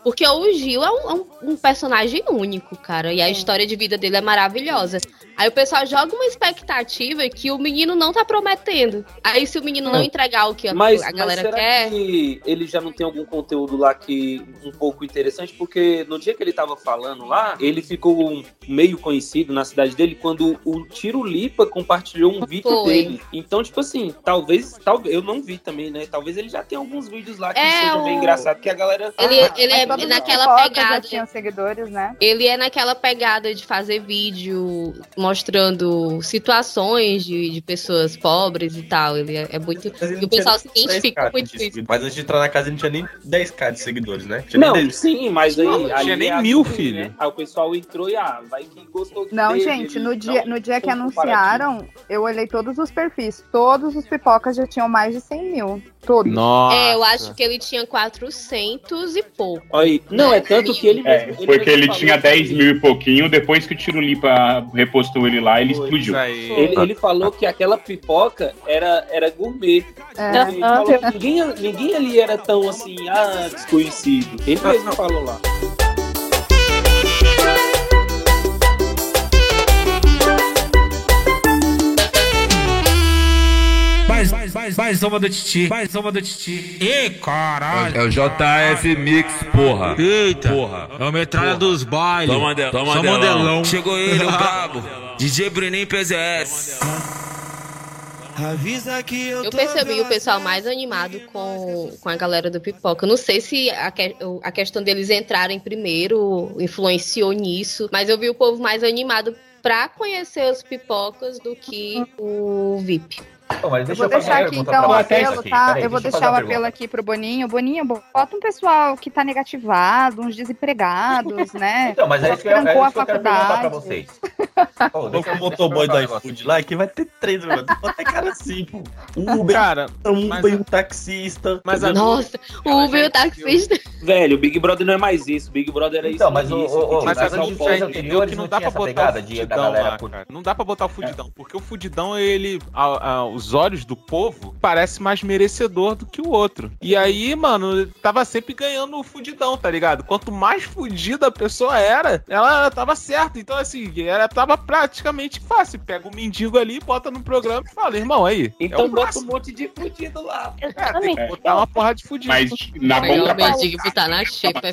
Porque o Gil é é um- um personagem único, cara. E a história de vida dele é maravilhosa. Aí o pessoal joga uma expectativa que o menino não tá prometendo. Aí se o menino não entregar o que a, Mas, a mas galera será quer. que ele já não tem algum conteúdo lá que um pouco interessante? Porque no dia que ele tava falando lá, ele ficou meio conhecido na cidade dele quando o Tiro Lipa compartilhou um vídeo Foi. dele. Então, tipo assim, talvez, talvez, eu não vi também, né? Talvez ele já tenha alguns vídeos lá que É, sejam bem o- engraçados, que a galera. Ele, Ah, ele Mas é os naquela fofocas Já pegada. tinham seguidores, né? Ele é naquela pegada de fazer vídeo mostrando situações de, de pessoas pobres e tal. Ele é, é muito. Ele E o pessoal se tinha identifica 10K muito com isso. Mas antes de entrar na casa, ele não tinha nem 10k de seguidores, né? Tinha Não, 10. sim, mas aí. Não, tinha nem é mil, assim, filho. Né? Aí o pessoal entrou e, ah, vai que gostou Não, dele, gente, no ele- dia, não, no dia que foi anunciaram, eu olhei todos os perfis. Todos os pipocas já tinham mais de 100 mil. Todos. Nossa. É, eu acho que ele tinha 400 e pouco. Aí. Não, é tanto que ele É, mesmo. porque mesmo ele tinha que- 10 mil e pouquinho, depois que o Tiro Lipa repostou entrevistou ele lá, ele explodiu. Isso aí. Ele, ele falou que aquela pipoca era, era gourmet. É. Ele falou que ninguém, ninguém ali era tão assim, ah, desconhecido. Ele mesmo falou lá. Mais, mais, mais, mais uma do Titi. Mais uma do Titi. Ih, caralho. É o JF Mix, porra. Eita. Porra. É o metralha Porra. dos bailes. Só mande- só Só mandelão. mandelão. Chegou ele, o brabo. DJ Bruninho PZS. Avisa que eu percebi o pessoal mais animado com, com a galera do Pipoca. Eu não sei se a, que- a questão deles entrarem primeiro influenciou nisso, mas eu vi o povo mais animado pra conhecer os pipocas do que o VIP. Mas Eu deixa vou fazer deixar aqui então o apelo, aqui. tá? Peraí, eu vou deixa deixar o apelo aqui pro Boninho. Boninho, bota um pessoal que tá negativado, uns desempregados, né? Então, mas é isso que eu, é isso que eu quero perguntar pra vocês. Pô, Vou deixa com eu- o motoboy do eu iFood lá, que vai ter três, mano. Até cara assim, pô. Um Uber, Cara, um Uber e um taxista. mas a Nossa, o Uber e o taxista. Velho, o Big Brother não é mais isso. O Big Brother era Então, isso. mas o- isso, o- o- Mas a gente anteriores entendeu que não dá pra botar o fudidão. Não dá pra botar o fudidão, porque o fudidão, ele, os olhos do povo, parece mais merecedor do que o outro. E aí, mano, tava sempre ganhando o fudidão, tá ligado? Quanto mais fudida a pessoa era, ela tava certa. Então, assim, era, tava praticamente fácil. Pega o mendigo ali, bota no programa e fala, irmão, aí. Então é o bota um monte de fudido lá. É, tem que botar uma porra de fudido. Mas na contrapartida. mendigo botar na xepa é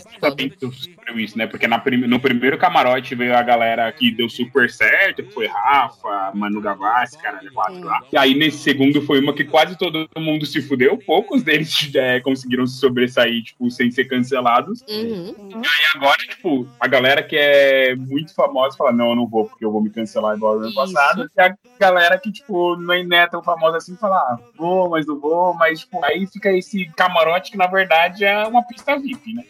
sofreu isso, né? Porque na prim- no primeiro camarote veio a galera que deu super certo, que foi Rafa, Manu Gavassi, caralho, quatro lá. E aí nesse segundo foi uma que quase todo mundo se fudeu, poucos deles é, conseguiram se sobressair, tipo, sem ser cancelados. Uhum. E agora, tipo, a galera que é muito famosa fala, não, eu não vou, porque eu vou me cancelar igual no ano passado. E a galera que, tipo, não é tão famosa assim, fala, ah, vou, mas não vou, mas, tipo, aí fica esse camarote que, na verdade, é uma pista VIP, né?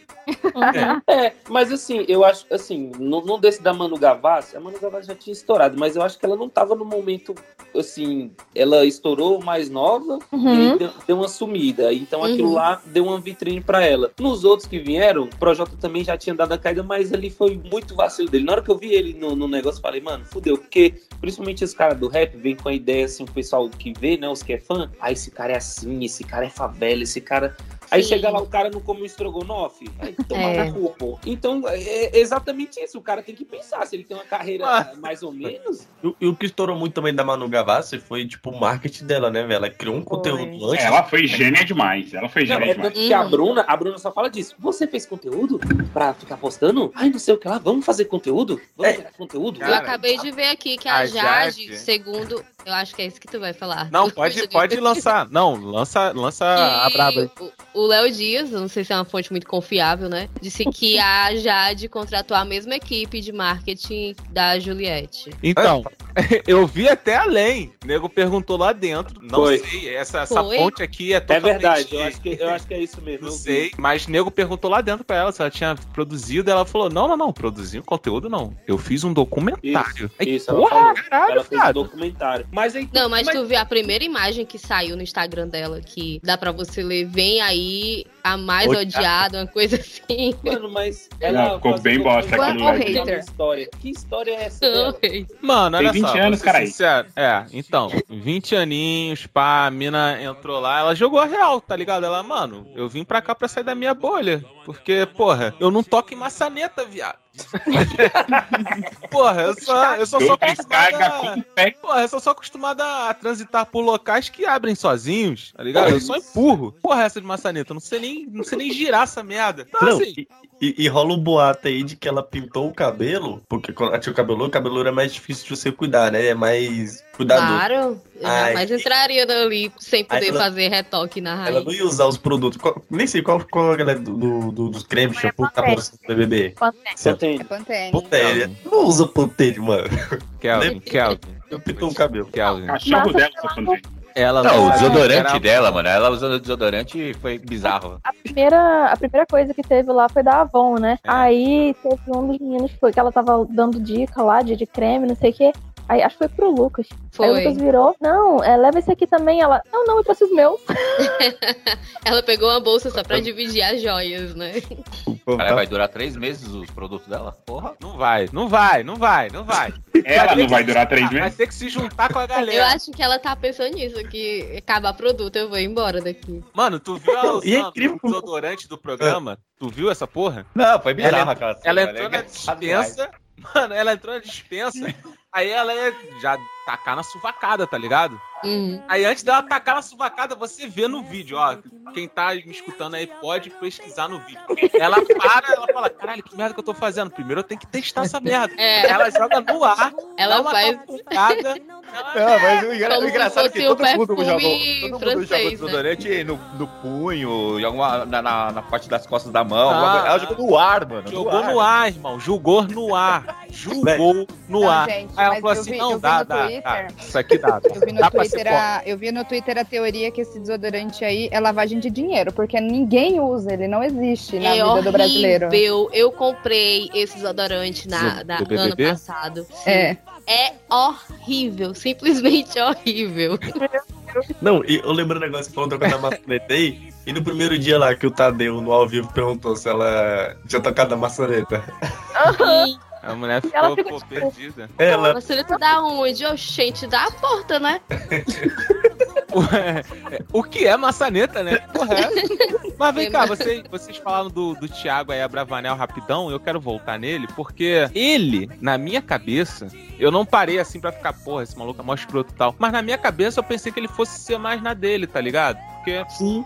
É, mas assim, eu acho, assim, não, não desse da Manu Gavassi, a Manu Gavassi já tinha estourado, mas eu acho que ela não tava no momento, assim, ela estourou mais nova e Uhum. aí deu, deu uma sumida, então Uhum. aquilo lá deu uma vitrine pra ela. Nos outros que vieram, o Projota também já tinha dado a caída, mas ali foi muito vacilo dele. Na hora que eu vi ele no, no negócio, eu falei, mano, fudeu, porque principalmente os caras do rap vêm com a ideia, assim, o pessoal que vê, né, os que é fã, ah, esse cara é assim, esse cara é favela, esse cara... Aí Sim. chega lá, o cara não come um estrogonofe. Aí toma É. na cu, pô. Então, é exatamente isso. O cara tem que pensar se ele tem uma carreira Ah. mais ou menos. E, o- e o que estourou muito também da Manu Gavassi foi, tipo, o marketing dela, né, velho? Ela criou um conteúdo antes. Ela foi gênia demais, ela foi Não, gênia é demais. tanto que a Uhum. Bruna, a Bruna só fala disso. Você fez conteúdo pra ficar postando? Ai, não sei o que lá. Vamos fazer conteúdo? Vamos É. gerar conteúdo? Cara, eu acabei de ver aqui que a, a Jade, Jade- segundo. Eu acho que é isso que tu vai falar. Não, pode, pode lançar. Não, lança, lança a braba. Que O o Léo Dias, não sei se é uma fonte muito confiável, né? Disse que a Jade contratou a mesma equipe de marketing da Juliette. Então, eu vi até além. O nego perguntou lá dentro. Não Foi. sei, essa, essa Foi? fonte aqui é É totalmente... verdade. Eu acho, que, eu acho que é isso mesmo. Não sei, mas nego perguntou lá dentro pra ela se ela tinha produzido. Ela falou: Não, não, não, produzir um conteúdo não. Eu fiz um documentário. Aí, Isso, ela porra, falou. caralho, Ela fez um cara. documentário. Mas aí. Não, mas tu viu a primeira imagem que saiu no Instagram dela, que dá pra você ler, vem aí y a mais odiada, uma coisa assim. Mano, mas. Ela Não, ficou bem bosta lá. contando Hater. História. Que história é essa? dela? Mano, olha Tem 20 só, anos, caralho. sincero. É, então, 20 aninhos, pá, a mina entrou lá, ela jogou a real, tá ligado? Ela, mano, eu vim pra cá pra sair da minha bolha. Porque, porra, eu não toco em maçaneta, viado. porra, eu só, eu só sou acostumada. pé. Porra, eu só sou acostumada a transitar por locais que abrem sozinhos, tá ligado? Eu só empurro. Porra, essa de maçaneta, eu não sei nem, não sei nem girar essa merda. Então, Não, assim, e, e- rola um boato aí de que ela pintou o cabelo, porque quando ela tinha o cabelo, o cabelo é mais difícil de você cuidar, né? É mais cuidadoso. Claro, eu Ai. jamais entraria ali sem poder ela- fazer retoque na Ela raiz. não ia usar os produtos. Qual- nem sei qual, qual a galera do, do, do- dos cremes, shampoo que tá patrocinando o BBB. Você É tem. Pantene. Pantene. Não usa Pantene, mano. Kelvin, Kelvin, Eu pintou o cabelo. Kelvin. Cachorro dela, falei. Ela Não, o desodorante era- dela, mano. Ela usando desodorante foi bizarro. A primeira, a primeira coisa que teve lá foi da Avon, né? É. Aí teve um dos meninos que foi que ela tava dando dica lá de, de creme, não sei o quê. Aí acho que foi pro Lucas. Aí o Foi. Lucas virou, não, é, leva esse aqui também. Ela, não, não, eu trouxe os meus. Ela pegou uma bolsa só pra dividir as joias, né? Cara, vai durar três meses os produtos dela? Porra. Não vai, não vai, não vai, não vai. Ela não vai durar três juntar, Vai meses? ter que se juntar com a Eu galera. acho que ela tá pensando nisso, que acabar produto, eu vou embora daqui. Mano, tu viu a E é usando incrível desodorante do programa? Tu viu essa porra? Não, foi bizarro Ela- aquela Ela cena, entrou né? na dispensa. Mano, ela entrou na dispensa. Aí ela ia já tacar na suvacada, tá ligado? Uhum. Aí antes dela tacar na suvacada, você vê no vídeo, ó. Quem tá me escutando aí pode pesquisar no vídeo. Ela para, ela fala: caralho, que merda que eu tô fazendo? Primeiro eu tenho que testar essa merda. É. Ela joga no ar, Ela dá uma faz capucada. Não, mas o, engra- Como o engraçado é que todo mundo jogou, todo mundo jogou francês, né? desodorante no, no punho, em alguma, na, na, na parte das costas da mão. Ah, ela jogou no ar, mano. Jogou no ar, irmão. Julgou no ar. Julgou no Não, ar. gente, Aí ela falou assim: vi- não, dá, dá, dá. Twitter. Isso aqui dá. Eu vi, no Dá pra ser Twitter a, eu vi no Twitter a teoria que esse desodorante aí é lavagem de dinheiro, porque ninguém usa, ele não existe na É vida do brasileiro. horrível. Eu comprei esse desodorante na, Do- da, do ano passado. É. É horrível, simplesmente horrível. Não, e eu lembro um negócio que falou quando eu maçanetei. E no primeiro dia lá que o Tadeu no ao vivo perguntou se ela tinha tocado a maçaneta. Sim. A mulher Ela ficou, fica, pô, tipo, perdida. Ela, Você tá da onde? Oxente, da porta, né? Ué, o que é maçaneta, né? Porra, é. Mas vem cá, vocês, vocês falaram do, do Thiago aí, a Bravanel, rapidão, eu quero voltar nele, porque ele, na minha cabeça, eu não parei assim pra ficar, porra, esse maluco é mó escroto e tal. Mas na minha cabeça eu pensei que ele fosse ser mais na dele, tá ligado? Porque, sim.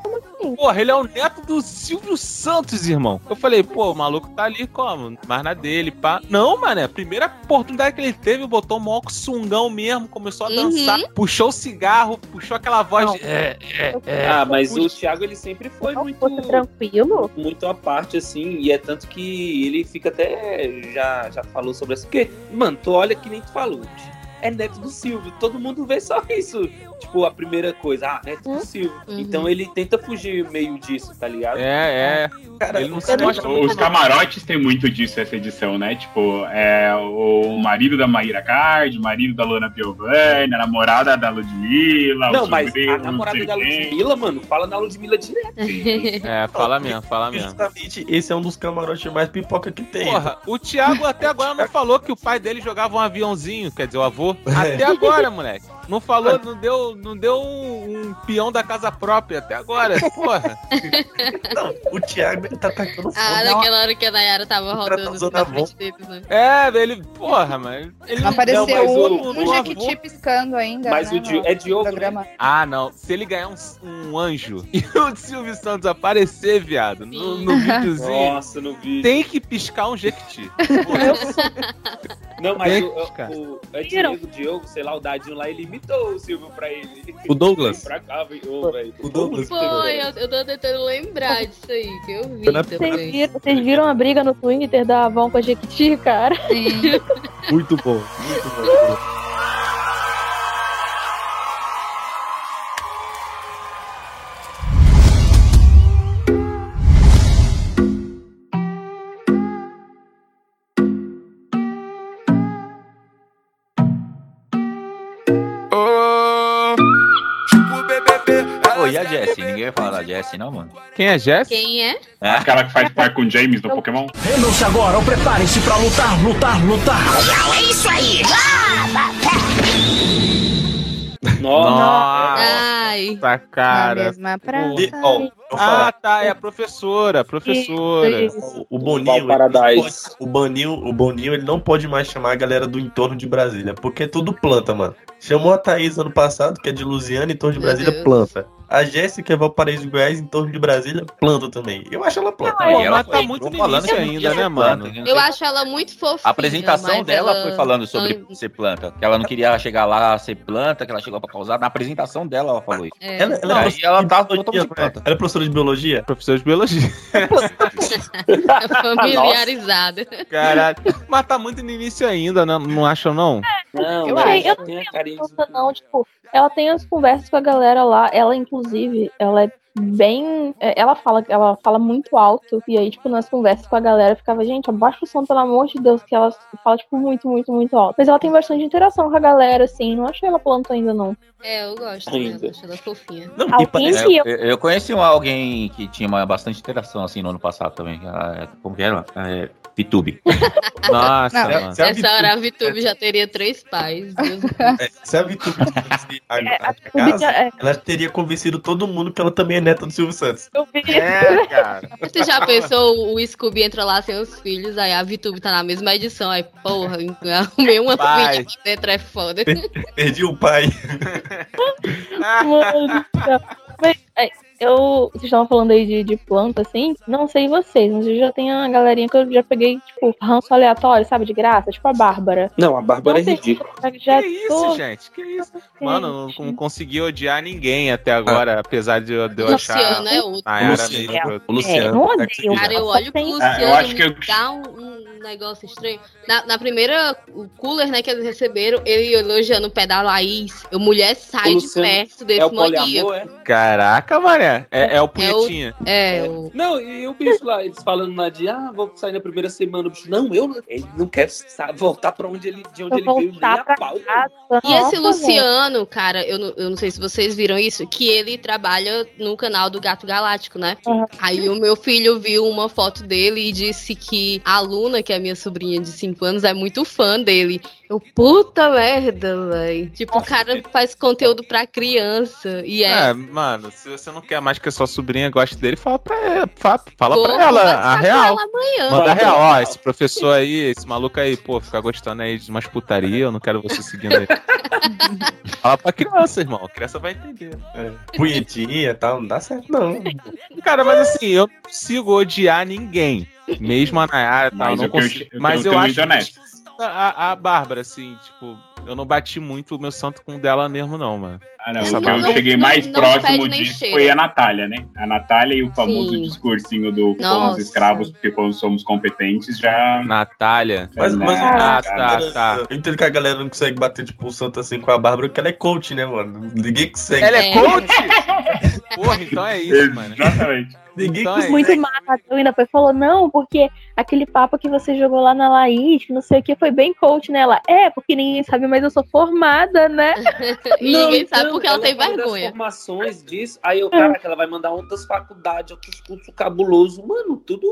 porra, ele é o neto do Silvio Santos, irmão. Eu falei, pô, o maluco tá ali como? Mais na dele, pá. Não, mano, a primeira oportunidade que ele teve, botou o maior sungão mesmo, começou a Uhum. dançar, puxou o cigarro, puxou aquela voz de. É, é, é. Ah, mas o Thiago ele sempre foi Não muito fosse tranquilo. muito à parte, assim, e é tanto que ele fica até. Já, já falou sobre isso. Porque, mano, tu olha que nem tu falou. É neto do Silvio, todo mundo vê só isso. Tipo, a primeira coisa, ah, neto do Silvio. Uhum. Então ele tenta fugir meio disso, tá ligado? É, é. Cara, Ele não se mostra Os camarotes tem muito disso essa edição, né? Tipo, é o marido da Maíra Card, o marido da Luana Piovani, a namorada da Ludmilla, Não, o mas sobrinho, a namorada da. Ludmilla, mano, fala na Ludmilla direto. É, fala mesmo, fala mesmo. Justamente esse é um dos camarotes mais pipoca que tem. Porra, o Thiago até agora não falou que o pai dele jogava um aviãozinho, quer dizer, o avô. Até agora, moleque. Não falou, não deu, não deu um, um peão da casa própria até agora. Porra. Não, o Thiago ele tá tacando fogo. Ah, naquela hora que a Nayara tava rodando usando na frente dele, né? É, ele. Porra, mas. Ele apareceu Não, mas um, um Jequiti piscando ainda. Mas né, o Di- é Diogo, né? Ah, não. Se ele ganhar um, um anjo e o Silvio Santos aparecer, viado, no, no videozinho, Nossa, no vídeo. tem que piscar um Jequiti. Não, mas o, o, o, é? Diego, Diogo, sei lá, o Dadinho lá, ele imitou o Silvio pra ele. O Douglas. Pra cá, velho. O Douglas. Foi, eu, eu tô tentando lembrar disso aí, que eu vi na- Vocês também. vocês viram a briga no Twitter da Avon com a Jequiti, cara? Sim. Muito bom, muito bom. Jessie, não, mano? Quem é Jess? Quem é? Aquela que faz par com o James do Pokémon. Rendam-se agora, ou preparem-se pra lutar, lutar, lutar. Nossa. Nossa, Ai. Na cara. mesma praça. E, vou Ah, tá, é a professora, a professora. Isso. O Boninho, Valparadise. o Boninho, o Boninho, ele não pode mais chamar a galera do entorno de Brasília, porque é tudo planta, mano. Chamou a Thaís ano passado, que é de Lusiana, entorno de Brasília, planta. A Jéssica é Valparaíso de Goiás, entorno de Brasília, planta também. Eu acho ela planta. E ela tá foi- muito falando não ainda, né, mano? não Eu acho ela muito fofinha. A apresentação dela ela- foi falando sobre ser planta. Que ela não queria chegar lá a ser planta, que ela chegou pra causar. Na apresentação dela, ela falou isso. É. Ela, ela, é professora ela de tá totalmente não é? planta. Ela é professora de biologia? Professor de biologia. familiarizada. Caralho. Mas tá muito no início ainda, não, não acham, não? Não, Eu mas sei, eu ela tem a não, tipo, ela tem as conversas com a galera lá. Ela, inclusive, ela é bem. é, Ela fala, ela fala muito alto. E aí, tipo, nas conversas com a galera, ficava, gente, abaixa o som, pelo amor de Deus, que ela fala, tipo, muito, muito, muito alto. Mas ela tem bastante interação com a galera, assim. Não achei ela planta ainda, não. É, eu gosto Ainda. dela, acho ela fofinha. Não, que Eu, eu. eu conheci um- alguém que tinha uma bastante interação assim no ano passado também. Ah, Como que era? É, Pitube. Nossa, Não, mano. Se a Essa Vitube- hora a VTube já teria três pais. É, se a Vitube tivesse a, É, a a Vitube casa, já- é, ela teria convencido todo mundo que ela também é neta do Silvio Santos. É, cara. Você já pensou o Scooby entra lá sem os filhos, aí a VTube tá na mesma edição, aí, porra, arrumei uma Pai. filha dentro, é foda. Perdi o pai. Mano. Mas, é, eu, vocês estavam falando aí de, de planta, assim. Não sei vocês, mas eu já tenho uma galerinha que eu já peguei, tipo, ranço aleatório, sabe, de graça, tipo a Bárbara. Não, a Bárbara é Não sei ridícula. já Que isso, tô- gente? Que isso? Mano, não, não consegui odiar ninguém até agora, apesar de eu, de eu achar Luciano é outro. a O Yara Luciano. meio. O Luciano. É, não tá odeio. Cara, eu olho pro Luciano, Ah, eu acho que eu- me dá um, um negócio estranho. Na, na primeira, o cooler, né, que eles receberam, ele elogiando o pé da Laís. Eu, mulher, sai de perto desse É maníaco. é? Caraca, mané. É, é o punhetinha. É, o... Não, e o bicho lá, eles falando lá de, ah, vou sair na primeira semana. O bicho, não, eu não. Ele não quer sa- voltar pra onde ele, de onde Eu ele veio nem voltar a pau. casa. E esse. Luciano, cara, eu não, eu não sei se vocês viram isso, que ele trabalha no canal do Gato Galáctico, né? Uhum. Aí o meu filho viu uma foto dele e disse que a Luna, que é a minha sobrinha de 5 anos, é muito fã dele. Eu, puta merda, velho. Tipo, o cara faz conteúdo pra criança. E é. É, mano, se você não quer mais que a sua sobrinha goste dele, fala pra ela. Fala, fala vou pra ela, a real. ela amanhã. Manda a real, ó, esse professor aí, esse maluco aí, pô, fica gostando aí de umas putaria, eu não quero você seguindo aí. Fala pra criança, irmão, a criança vai entender. Punhetinha e tal, não dá certo, não. Cara, mas assim, eu não consigo odiar ninguém. Mesmo a Nayara, tal, Mas não eu consigo. eu mas tenho eu também acho honesto. que a, a Bárbara, assim, tipo, eu não bati muito o meu santo com o dela mesmo, não, mano. Ah, não, Essa o que eu não- cheguei não- mais não próximo nem disso foi a Natália, né? A Natália e o famoso Sim. discursinho do somos escravos porque quando somos competentes já. Natália. Mas, mas Ah, tá, galera- tá. eu entendo que a galera não consegue bater tipo o santo assim com a Bárbara, porque ela é coach, né, mano? Ninguém consegue. Ela é É. coach? Porra, então é isso, mano. Exatamente. Ninguém Então é consegue. Muito massa. A ainda foi falou, não, porque aquele papo que você jogou lá na Laís, que não sei o que, foi bem coach nela. É, porque ninguém sabe, mas eu sou formada, né? E Não, ninguém sabe porque ela tem fala das vergonha. informações disso, aí eu, caraca, ela vai mandar outras faculdades, outros cursos cabulosos. Mano, tudo.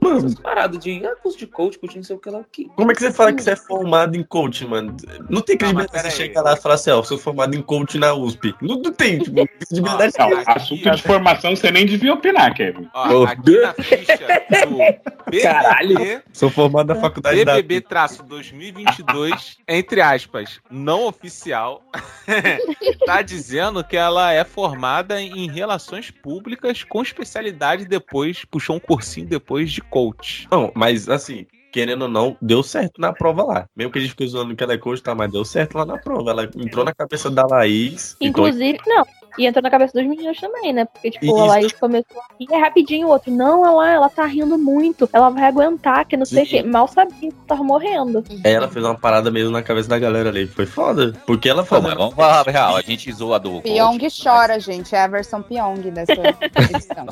Mano. Essas paradas de ah, curso de coach, curso de não sei o que lá. Que... Como é que você fala que você é formado em coach, mano? Não tem credibilidade você chegar lá e falar assim, ó, eu sou formado em coach na USP. Não, não tem, tipo, credibilidade. Não, assunto de formação você nem devia opinar, Kevin. Ó, Oh, aqui na ficha do Caralho. Sou formado na faculdade da BBB traço 2022, entre aspas, não oficial, tá dizendo que ela é formada em relações públicas com especialidade depois, puxou um cursinho depois de coach. Não, mas assim, querendo ou não, deu certo na prova lá. Mesmo que a gente fique zoando que ela é coach, tá, mas deu certo lá na prova. Ela entrou na cabeça da Laís. então- Inclusive, não. E entrou na cabeça dos meninos também, né? Porque, tipo, Isso. a Laís começou a rir é rapidinho, o outro, não, ela, ela tá rindo muito, ela vai aguentar, que não sei o que. Mal sabia que tava morrendo. ela fez uma parada mesmo na cabeça da galera ali. Foi foda. Porque ela mas fazendo. vamos falar real, a gente zoa do Pyong chora, gente. É a versão Pyong dessa edição.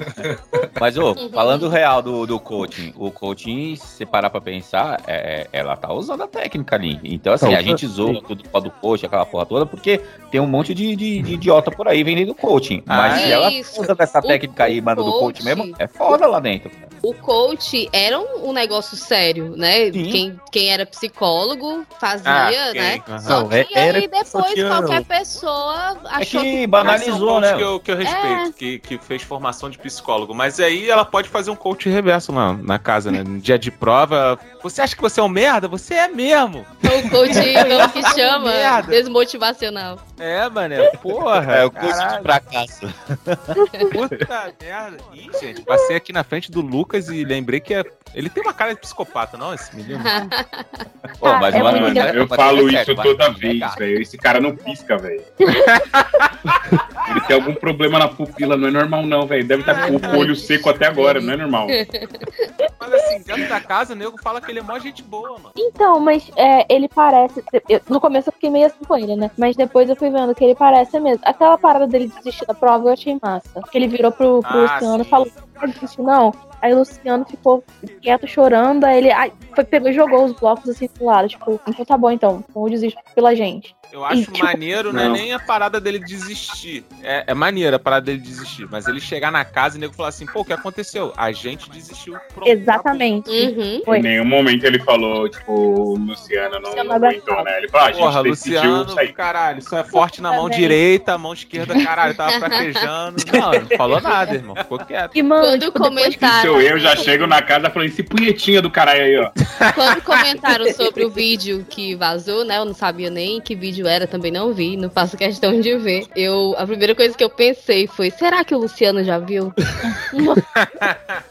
Mas, ô, falando real do, do coaching, o coaching, se parar pra pensar, é, ela tá usando a técnica ali. Então, assim, a gente zoa tudo do coach, aquela porra toda, porque tem um monte de, de, de idiota por aí vendendo coaching. Mas Ah, se ela isso. usa dessa O- técnica aí, o manda do coach coach- mesmo, é foda lá dentro. O coach era um, um negócio sério, né? Sim. Quem, quem era psicólogo fazia, Ah, né? quem? Aham. Só Não, que é- era- aí depois só que qualquer pessoa É achou que é um banalizou, coach né? Que eu, que eu respeito, que, que fez formação de psicólogo. Mas aí ela pode fazer um coach reverso na, na casa, né? No dia de prova. Você acha que você é um merda? Você é mesmo. o coach como que chama Merda. desmotivacional. É, mané. Porra. É o curso de caralho. fracasso. Puta merda. Ih, gente, passei aqui na frente do Lucas e lembrei que é- ele tem uma cara de psicopata, não, esse menino? Pô, mas é mas- engraçado. Eu falo é isso vai- toda vez, velho. Esse cara não pisca, velho. Ele tem algum problema na pupila, não é normal não, velho. Deve estar com o olho seco até agora, não é normal. Mas assim, dentro da casa, o nego fala que ele é mó gente boa, mano. Então, mas é, ele parece. eu- no começo eu fiquei meio assim com ele, né? Mas depois eu fui vendo que ele parece mesmo. Aquela parada dele desistir da prova eu achei massa. Que ele virou pro, pro Ah, Luciano e falou: não não. Aí o Luciano ficou quieto, chorando. Aí ele ai, foi, pegou e jogou os blocos assim pro lado. Tipo, então tá bom, então. Então eu desisto pela gente. Eu acho E, tipo, maneiro, não é nem a parada dele desistir. É, é maneiro a parada dele desistir. Mas ele chegar na casa e o nego falar assim, pô, o que aconteceu? A gente desistiu. Pronto, Exatamente. Uhum. Em nenhum momento ele falou, tipo, o Luciano não, não aguentou, né? Ele falou, ah, a gente Porra, decidiu Luciano, sair. caralho, só é forte na mão Também. direita, a mão esquerda, caralho, tava fraquejando. Não, não falou nada, irmão. Ficou quieto. E, mano, Quando tipo, comentaram. Eu, já chego na casa falando, esse punhetinha do caralho aí, ó. Quando comentaram sobre o vídeo que vazou, né? Eu não sabia nem que vídeo era, também não vi, não faço questão de ver. Eu, a primeira coisa que eu pensei foi: será que o Luciano já viu?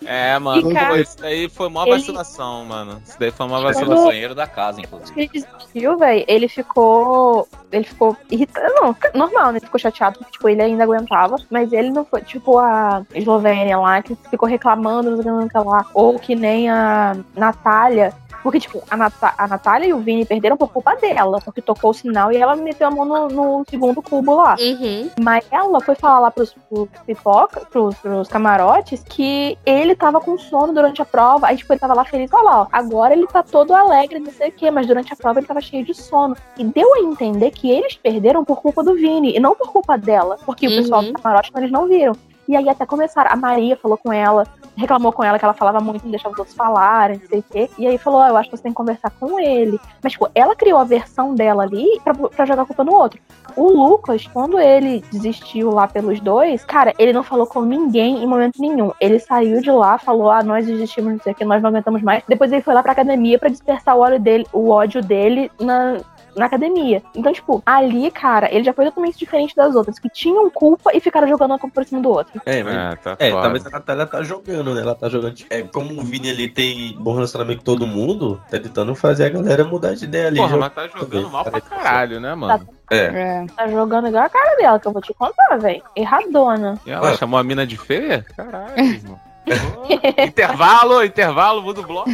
É, mano, cara, isso daí foi uma ele- vacilação, mano. Isso daí foi uma vacilação. banheiro da casa, inclusive. ele desistiu, velho, ele ficou. Ele ficou irritado. Não, normal, né? Ele ficou chateado porque, tipo, ele ainda aguentava. Mas ele não foi, tipo, a Eslovênia lá, que ficou reclamando, não sei o que, não sei o que lá. Ou que nem a Natália. Porque, tipo, a, Nata a Natália e o Vini perderam por culpa dela. Porque tocou o sinal e ela meteu a mão no, no segundo cubo lá. Uhum. Mas ela foi falar lá pros, pros pipoca, pros, pros camarotes, que ele tava com sono durante a prova. Aí, tipo, ele tava lá feliz, olha lá, ó, agora ele tá todo alegre, não sei o quê, mas durante a prova ele tava cheio de sono. E deu a entender que eles perderam por culpa do Vini, e não por culpa dela. Porque o pessoal Uhum. do camarote eles não viram. E aí até começaram. A Maria falou com ela, reclamou com ela que ela falava muito, não deixava os outros falarem, não sei o quê. E aí falou, eu acho que você tem que conversar com ele. Mas, tipo, ela criou a versão dela ali pra, pra jogar a culpa no outro. O Lucas, quando ele desistiu lá pelos dois, cara, ele não falou com ninguém em momento nenhum. Ele saiu de lá, falou, ah, nós desistimos, não sei o que, nós não aguentamos mais. Depois ele foi lá pra academia pra dispersar o ódio dele, o ódio dele na, na academia. Então, tipo, ali, cara, ele já foi totalmente diferente das outras, que tinham culpa e ficaram jogando a culpa por cima do outro. É, mas É, tá É, talvez a Natália tá jogando, né? Ela tá jogando. É, como o Vini ali tem bom relacionamento com todo mundo, tá tentando fazer a galera mudar de ideia ali. Porra, mas tá jogando mal pra caralho, né, mano? É. É. Tá jogando igual a cara dela, que eu vou te contar, velho. Erradona. E ela Ah. chamou a mina de feia? Caralho, irmão. Pô, intervalo, intervalo, muda o bloco.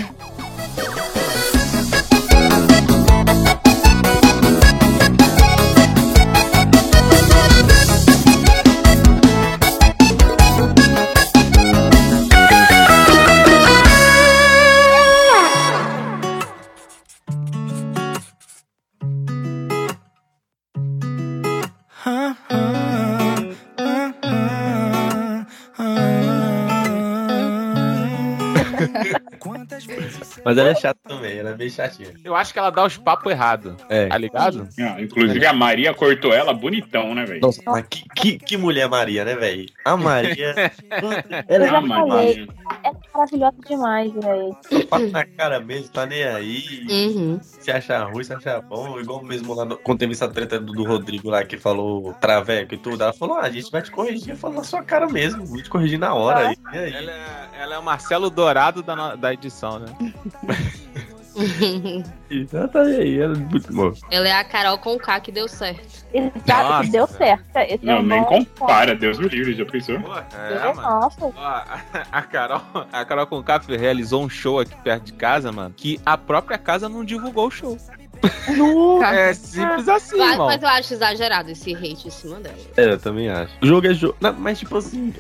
coin Mas ela é chata também, ela é meio chatinha. Eu acho que ela dá os papos errados, É. tá ligado? Ah, inclusive a Maria cortou ela bonitão, né, velho? Nossa, mas que, que, que mulher Maria, né, velho? A Maria. ela Eu já Ah, mas- falei. É maravilhosa demais, velho. é passa na cara mesmo, tá nem aí. Uhum. Se achar ruim, se achar bom. Igual mesmo lá no, quando teve essa treta do, do Rodrigo lá que falou traveco e tudo. Ela falou: ah, a gente vai te corrigir. Falou na sua cara mesmo. Vou te corrigir na hora. aí. E aí? Ela é, ela é o Marcelo Dourado da, da edição, né? Ela tá aí, ela é muito boa. Ela é a Carol com K que deu certo. Exato, Nossa, deu certo. Esse é Não, um nem compara, Deus me livre, já pensou? Pô, é, mano. Nossa, Ó, a, a Carol, a Carol com K realizou um show aqui perto de casa, mano, que a própria casa não divulgou o show. Nu. É simples assim, Mas, mas eu acho exagerado esse hate em cima dela. É, eu também acho. O jogo é jogo. Não, mas, tipo assim,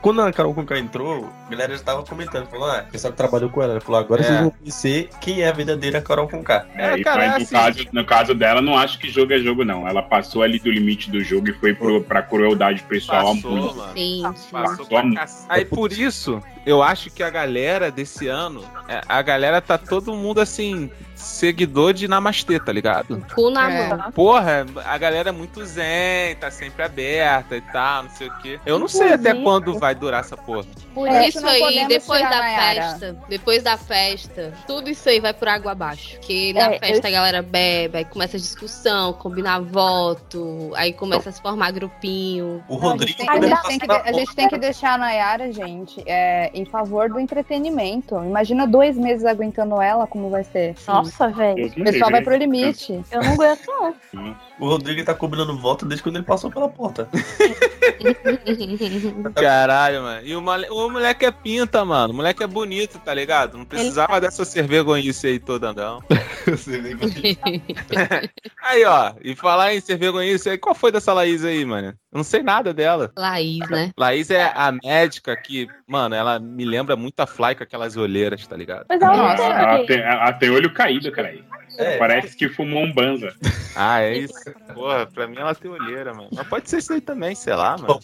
quando a Carol Conká entrou, a galera já tava comentando. Falou, ah, o pessoal que trabalhou com ela. Ela falou, agora É. vocês vão conhecer quem é a verdadeira Carol Conká. É, É, e cara, mas é no, assim. caso, no caso dela, não acho que jogo é jogo, não. Ela passou ali do limite do jogo e foi pro, pra crueldade pessoal Passou, muito. mano. Sim, sim. Passou cacete. Aí por isso, eu acho que a galera desse ano, é, a galera tá todo mundo assim, seguidor de Namastê, tá ligado? Cu na É. mão. Porra, a galera é muito zen, tá sempre aberta e tal, não sei o quê. Eu não sei até quando vai durar essa porra. Por É, isso aí, depois da festa, depois da festa, tudo isso aí vai por água abaixo. Porque na É, festa eu- a galera bebe, aí começa a discussão, combinar voto, aí começa a se formar grupinho. O Não, a Rodrigo gente tem, a gente tem que, a gente tem que deixar a Nayara, gente, é, é em favor do entretenimento. Imagina dois meses aguentando ela, como vai ser. Nossa, velho. O pessoal vai pro limite. Eu não aguento, não. O Rodrigo tá cobrando volta desde quando ele passou pela porta. Caralho, mano. E o, mole... o moleque é pinta, mano. O moleque é bonito, tá ligado? Não precisava dessa cervergonhice aí toda, não. aí, ó. E falar em cervergonhice aí, qual foi dessa Laís aí, mano? Eu não sei nada dela. Laís, né? Laís é a médica que, mano, ela me lembra muito a Fly com aquelas olheiras, tá ligado? Mas ela Nossa, tem ela tem, ela tem olho caído, cara. É. Parece que fumou um banza. Ah, é isso. Porra, pra mim ela tem olheira, mano. Mas pode ser isso aí também, sei lá, mano.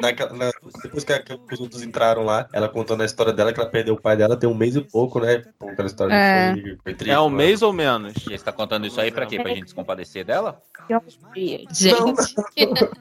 Naquela- na- depois que, a- que os outros entraram lá, ela contando a história dela, que ela perdeu o pai dela tem um mês e pouco, né? Aquela história É. de foi, foi triste. É um né? mês ou menos? E você tá contando isso aí pra quê? Pra gente se compadecer dela? Gente.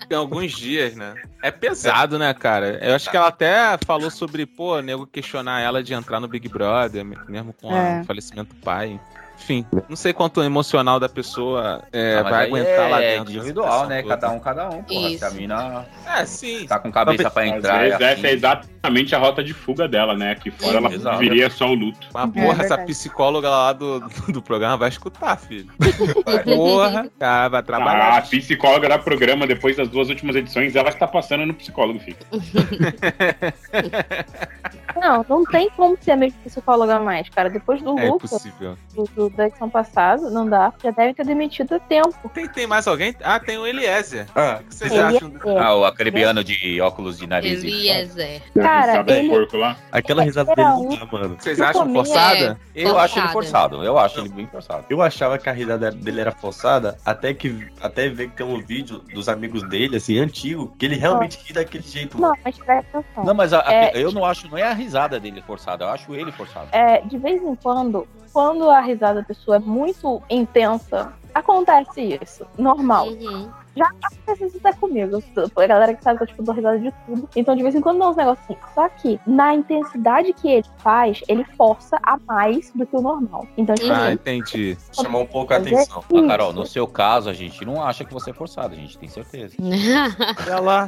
Tem alguns dias, né? É pesado, né, cara? Eu acho que ela até falou sobre, pô, nego questionar ela de entrar no Big Brother, mesmo com É. o falecimento do pai. Enfim, não sei quanto o emocional da pessoa é, Ah, vai aguentar lá é dentro. dessa individual, né? toda. Cada um, cada um. Porra, Isso. se a mina É, sim. tá com cabeça pra Às entrar. vezes é essa assim. é exatamente a rota de fuga dela, né? Aqui fora ela Exato. viria só o luto. Mas, porra, essa verdade. psicóloga lá do, do programa vai escutar, filho. Porra, cara, vai A trabalhar. psicóloga da programa, depois das duas últimas edições, ela está passando no psicólogo, filho. Não, não tem como ser a mesma psicóloga mais, cara. Depois do É Lucas, impossível. do, do, da edição passada, não dá. Já deve ter demitido a tempo. Tem, tem mais alguém? Ah, tem o Eliezer. Ah, O que vocês Ele acham? é- Ah, o acrebiano de óculos de nariz. e- Eliezer. Cara, Sabe o ele- porco lá? aquela risada dele não dá, mano. Vocês acham forçada? Eu acho ele Forçada. forçado. Eu acho ele bem forçado. Eu achava que a risada dele era forçada, até que até ver que tem um vídeo dos amigos dele, assim, antigo, que ele realmente ri daquele jeito. Não, mas presta atenção. Não, mas a- a- É. eu não acho, não é a risada dele forçada, eu acho ele forçado. É, de vez em quando, quando a risada da pessoa é muito intensa, acontece isso. Normal. Uhum. Já acontece isso até comigo. A galera que sabe que eu tipo, dou risada de tudo. Então, de vez em quando, dá uns negócios assim. Só que, na intensidade que ele faz, ele força a mais do que o normal. Então, tipo, Ah, entendi. Chamar um pouco a fazer atenção. Ah. Carol, no seu caso, a gente não acha que você é forçado, a gente tem certeza. Olha lá.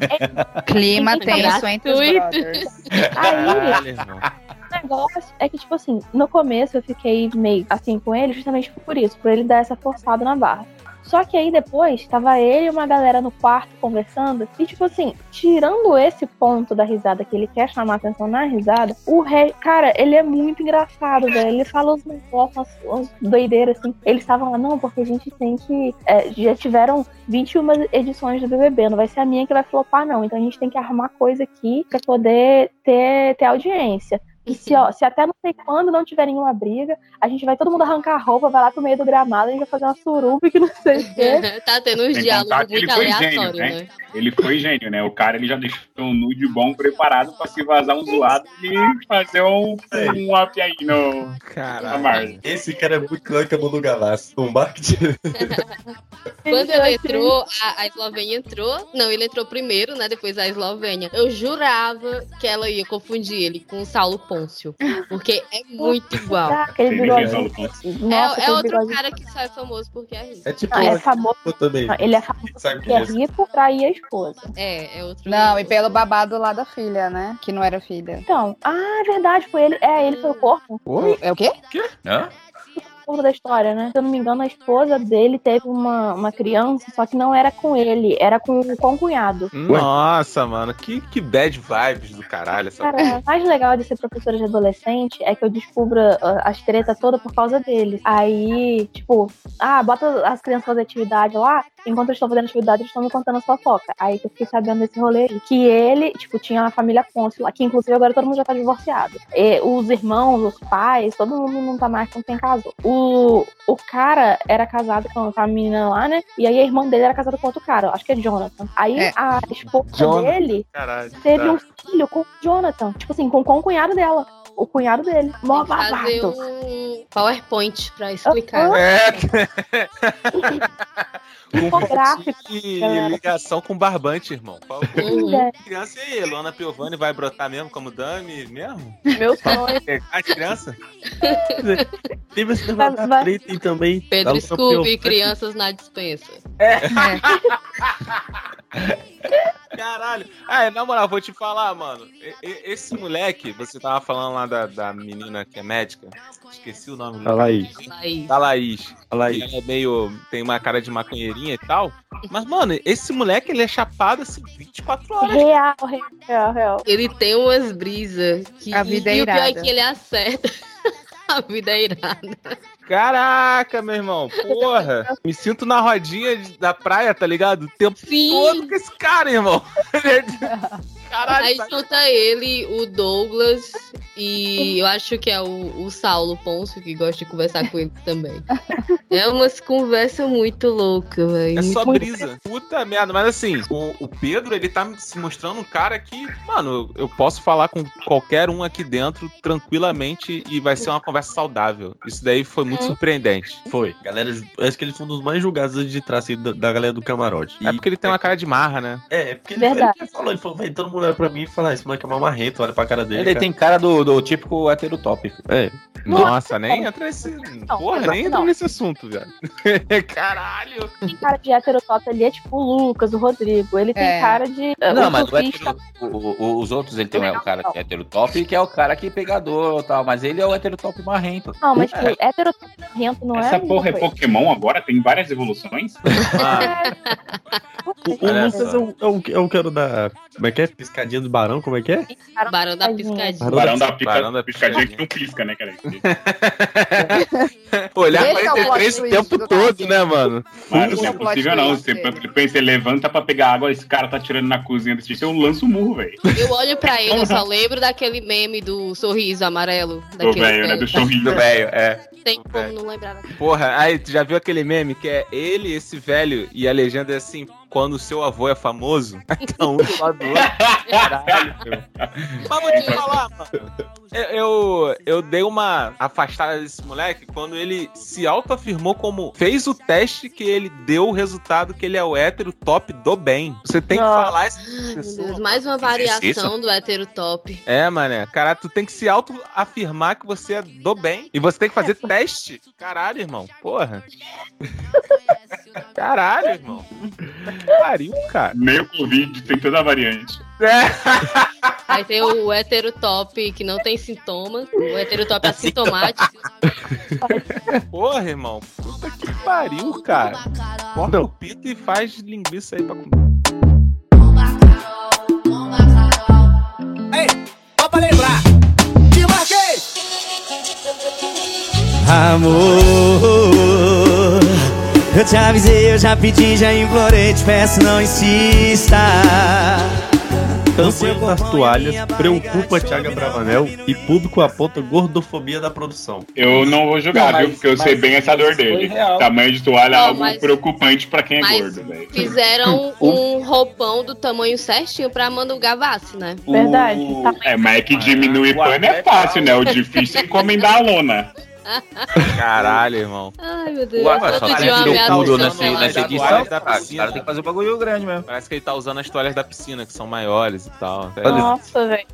Clima Fica tenso entre os brothers. Aí, Caralho, negócio é que, tipo assim, no começo eu fiquei meio assim com ele, justamente por isso, por ele dar essa forçada na barra. Só que aí depois, tava ele e uma galera no quarto conversando, e tipo assim, tirando esse ponto da risada que ele quer chamar atenção na risada, o rei, cara, ele é muito engraçado, velho. Ele fala uns negócios, umas doideiras assim. Eles estavam lá, não, porque a gente tem que. é, já tiveram 21 edições do BBB, não vai ser a minha que vai flopar, não. Então a gente tem que arrumar coisa aqui pra poder ter, ter audiência. E se, ó, se até não sei quando não tiver nenhuma briga, a gente vai todo mundo arrancar a roupa, vai lá pro meio do gramado, a gente vai fazer uma suruba que não sei o quê. tá tendo uns diálogos muito foi aleatórios, gênio, né? Ele foi gênio, né? O cara ele já deixou um nude bom preparado pra se vazar um zoado e fazer um, um up aí no, Caralho. Esse cara é muito é Manu Gavassi. Um marketing. Quando ele entrou, a, a Eslovênia entrou. Não, ele entrou primeiro, né? Depois a Eslovênia. Eu jurava que ela ia confundir ele com o Saulo Porque é muito igual. Aquele Pôncio. É, é outro bigode. cara que só é famoso porque é rico. É tipo Não, é famoso. também. Não, Ele é famoso Sabe porque é rico, trair a esposa. É, é outro. Não, e pelo babado lá da filha, né? Que não era filha. Então, ah, é verdade, foi ele. É, ele foi o corpo. É o quê? Hã? Corpo da história, né? Se eu não me engano, a esposa dele teve uma, uma criança, só que não era com ele, era com o concunhado. Nossa, mano, que, que bad vibes do caralho essa Cara, o mais legal de ser professora de adolescente é que eu descubro ah, as tretas todas por causa dele. Aí, tipo, ah, bota as crianças fazer atividade lá, enquanto eles estão fazendo atividade, eles estão me contando a fofoca. Aí que eu fiquei sabendo desse rolê aí. Que ele, tipo, tinha uma família Pôncio lá, que inclusive agora todo mundo já tá divorciado. E os irmãos, os pais, todo mundo não tá mais com quem casou. O, o cara era casado com a menina lá, né? E aí a irmã dele era casada com outro cara, acho que é Jonathan. Aí É. a esposa Jonathan. dele Caralho. teve tá. um filho com o Jonathan. Tipo assim, com, com o cunhado dela. O cunhado dele. Mó Tem fazer babado. um PowerPoint pra explicar. É, Infográfico, e galera. ligação com barbante, irmão. Qual- Uhum. É, Criança e aí, Luana Piovani vai brotar mesmo como Dami mesmo? meu sonho. As crianças? Teve esse negócio Vai- da vai- treta aí também. Pedro Scooby, crianças na dispensa. Caralho. Ah, na moral, vou te falar, mano. Esse moleque, você tava falando lá da, da menina que é médica. Esqueci o nome A Laís. Laís. Da Laís. A Laís. Ela é meio. tem uma cara de maconheirinha e tal. Mas, mano, esse moleque, ele é chapado assim 24 horas. Real, real, real. Ele tem umas brisas que A vida é e o pior é irada. que ele acerta. A vida é irada. Caraca, meu irmão, porra. Me sinto na rodinha da praia, tá ligado? O tempo Sim. todo com esse cara, irmão. Caralho, Aí tá- junta ele, o Douglas e eu acho que é o, o Saulo Ponço que gosta de conversar com ele também. É umas conversas muito loucas, velho. É só Muito- brisa. Puta merda. Mas assim, o, o Pedro, ele tá se mostrando um cara que, mano, eu posso falar com qualquer um aqui dentro tranquilamente e vai ser uma conversa saudável. Isso daí foi muito surpreendente. Foi. Galera, acho que ele foi um dos mais julgados de trás assim, da, da galera do camarote. É porque ele tem uma cara de marra, né? É, porque ele, Verdade. ele falou, ele falou, velho, todo mundo olha pra mim e fala, "Ah, esse moleque é uma marreta, olha pra cara dele. Ele cara." tem cara do, do típico heterotop. É. Nossa, nem entra nesse. Porra, não, nem entra não. nesse assunto, velho. Caralho. Tem cara de heterotop ali é tipo o Lucas, o Rodrigo. Ele tem É. cara de. Não, o mas o hétero- o- o- os outros, ele tem o cara que é heterotop, que é o cara que é pegador e tal, mas ele é o heterotop marrento. Não, mas tipo, heterotop rento não é. Essa a mesma porra é coisa. Pokémon agora? Tem várias evoluções? O, o Olha Lucas é o, é, o, é o que era da. Como é que é? Piscadinha do barão, como é que é? Barão da Piscadinha. Barão da, pica, Barão da piscadinha que não pisca, né, cara? Olhar Esse é o 43 plot o twist tempo do todo, né, mano? Mano, Esse não é é possível não. Você, você levanta pra pegar água, esse cara tá tirando na cozinha desse jeito, eu lanço o murro, velho. Eu olho pra ele, eu só lembro daquele meme do sorriso amarelo. Do Daquele velho, né? Do sorriso. Do velho, é. Tem como não lembrar. Porra, aí tu já viu aquele meme que é ele, esse velho, e a legenda é assim, quando o seu avô é famoso? Então, um do lado do outro. Caralho, meu. Mas vou te falar, mano. Eu, eu, eu dei uma afastada desse moleque quando ele se autoafirmou como fez o teste que ele deu o resultado que ele é o hétero top do bem. Você tem que falar isso pra Ai, meu pessoa. Deus, mais uma variação do hétero top. É, mané. Cara, tu tem que se autoafirmar que você é do bem. E você tem que fazer teste. Caralho, irmão. Porra. Caralho, irmão. Pariu, cara. Nem o Covid tem toda a variante. Aí tem o hétero top que não tem sintomas, o hétero top assintomático. Porra, irmão. Puta que pariu, cara. Corta o pito e faz linguiça aí pra comer. Só pra lembrar. Te marquei! Amor, eu te avisei, eu já pedi, já implorei, te peço, não insista. Campanha das toalhas preocupa Thiago Bravanel e público aponta gordofobia da produção. Eu não vou julgar, Não, mas- viu? Porque eu sei bem essa dor dele. Tamanho de toalha é algo mas- preocupante pra quem é mas- gordo, velho. Fizeram um roupão do tamanho certinho pra Manu Gavassi, né? Verdade. O- Tá. É, mas é que diminuir O pano é fácil, né? O difícil é encomendar a lona. Caralho, irmão. Ai, meu Deus. Ué, mas só Todo tá tudo nessa, nessa da edição. da piscina. caras têm que fazer um bagulho grande mesmo. Parece que ele tá usando as toalhas da piscina, que são maiores e tal. Nossa, velho.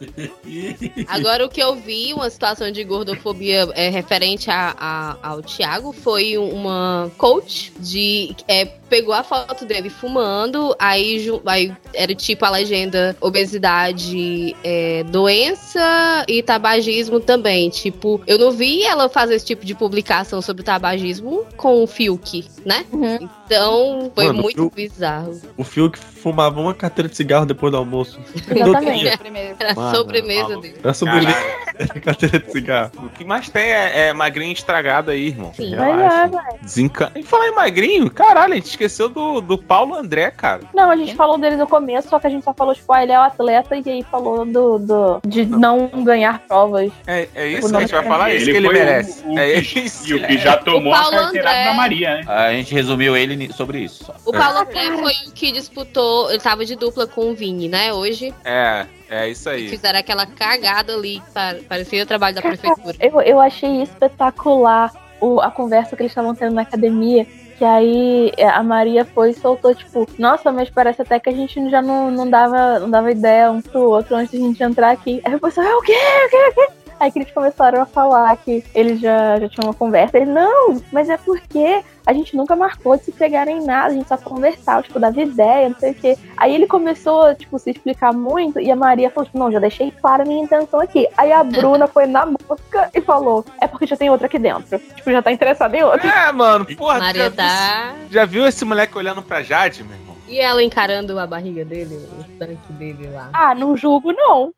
Agora, o que eu vi, uma situação de gordofobia é, referente a, a- ao Thiago, foi uma coach de. é, pegou a foto dele fumando, aí, aí era tipo a legenda obesidade, é, doença e tabagismo também. Tipo, eu não vi ela fazer esse tipo de publicação sobre tabagismo com o Fiuk, né? Uhum. Então, foi Mano, muito eu- bizarro. O Fiuk fumava uma carteira de cigarro depois do almoço. Exatamente. Primeiro. A Mano, sobremesa dele. Era sobrevivência carteira de cigarro. O que mais tem é, é magrinho estragado aí, irmão. Sim. Mas é, Relaxa. velho. Desencan... E falar em magrinho, caralho, a gente esqueceu do, do Paulo André, cara. Não, a gente falou dele no começo, só que a gente só falou, tipo, ah, ele é o atleta e aí falou do, do de não ganhar provas. É, é isso a gente vai falar, é isso que ele foi o- merece. O, é isso. e o que já tomou a carteirada André. da Maria, né? A gente resumiu ele sobre isso. só. O Paulo André foi o que disputou, ele tava de dupla com o Vini, né? Hoje É, é isso aí. fizeram aquela cagada ali, parecia o trabalho da prefeitura. Eu, eu achei espetacular o, a conversa que eles estavam tendo na academia. Que aí é, a Maria foi e soltou, tipo, nossa, mas parece até que a gente já não, não, dava, não dava ideia um pro outro antes de a gente entrar aqui. Aí eu pensei, é o quê? O quê? O quê? Aí que eles começaram a falar que eles já, já tinham uma conversa. Ele, não, mas é porque a gente nunca marcou de se pegar em nada, a gente só conversava, tipo, dava ideia, não sei o quê. Aí ele começou, tipo, se explicar muito, e a Maria falou, tipo, não, já deixei clara a minha intenção aqui. Aí a Bruna foi na boca e falou, é porque já tem outra aqui dentro. Tipo, já tá interessada em outra. É, mano, porra, Maria já, tá. já viu esse moleque olhando pra Jade, meu irmão? E ela encarando a barriga dele, o tanque dele lá. Ah, não julgo, não.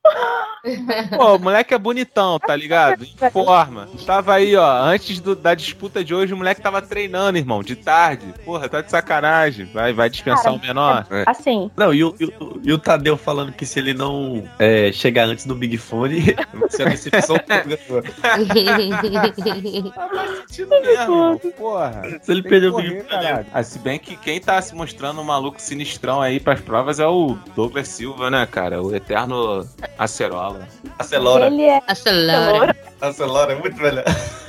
Pô, o moleque é bonitão, tá ligado? Em forma. Tava aí, ó, antes do- da disputa de hoje, o moleque tava treinando, irmão, de tarde. Porra, tá de sacanagem. Vai, vai dispensar Cara, o menor? É. Assim, Não, e o, e, o, e o Tadeu falando que se ele não é, chegar antes do Big Fone, vai ser a decepção. Não sentido mesmo. Porra. Se ele perder o Big Fone. caralho. Ah, se bem que quem tá se mostrando maluco sinistrão aí pras provas é o Douglas Silva, né, cara? O eterno acerola. Acelora. ele é. Acelera. Acelora, é muito melhor.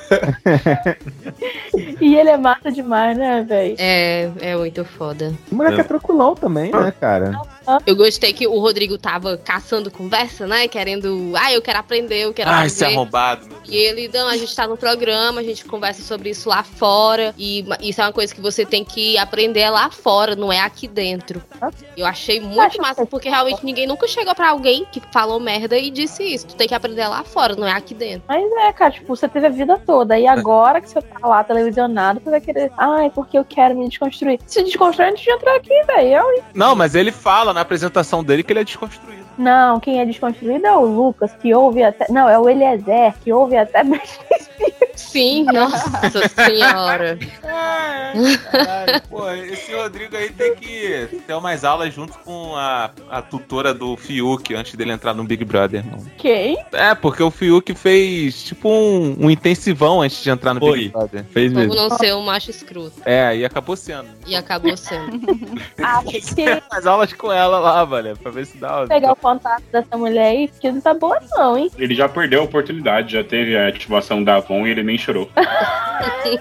E ele é massa demais, né, velho? É, é muito foda. O moleque é tranquilão também, né, cara? Eu gostei que o Rodrigo tava caçando conversa, né? Querendo. Ah, eu quero aprender, eu quero Ai, esse aprender. arrombado, meu E ele, não, a gente tá no programa, a gente conversa sobre isso lá fora. E isso é uma coisa que você tem que aprender lá fora, não é aqui dentro. Eu achei muito massa, porque realmente ninguém nunca chegou pra alguém que falou merda e disse isso. Tu tem que aprender lá fora, não é aqui dentro. Mas é, cara, tipo, você teve a vida toda. E agora que você tá lá televisionado, você vai querer. Ai, porque eu quero me desconstruir. Se desconstruir antes de entrar aqui, velho. Hein? Não, mas ele fala na apresentação dele que ele é desconstruído. Não, quem é desconstruído é o Lucas, que ouve até. Não, é o Eliezer, que ouve até. Sim, nossa senhora. Caralho, pô, esse Rodrigo aí tem que ter umas aulas junto com a, a tutora do Fiuk antes dele entrar no Big Brother, irmão. Quem? É, porque o Fiuk fez tipo um, um intensivão antes de entrar no Foi. Big Brother. Fez Como mesmo. não ser um macho escroto. É, e acabou sendo. E acabou sendo. Ah, porque As aulas com ela lá, velho, pra ver se dá. pegar o contato dessa mulher aí, que não tá boa, não, hein? Ele já perdeu a oportunidade, já teve a ativação da Avon e ele nem chorou. Ai,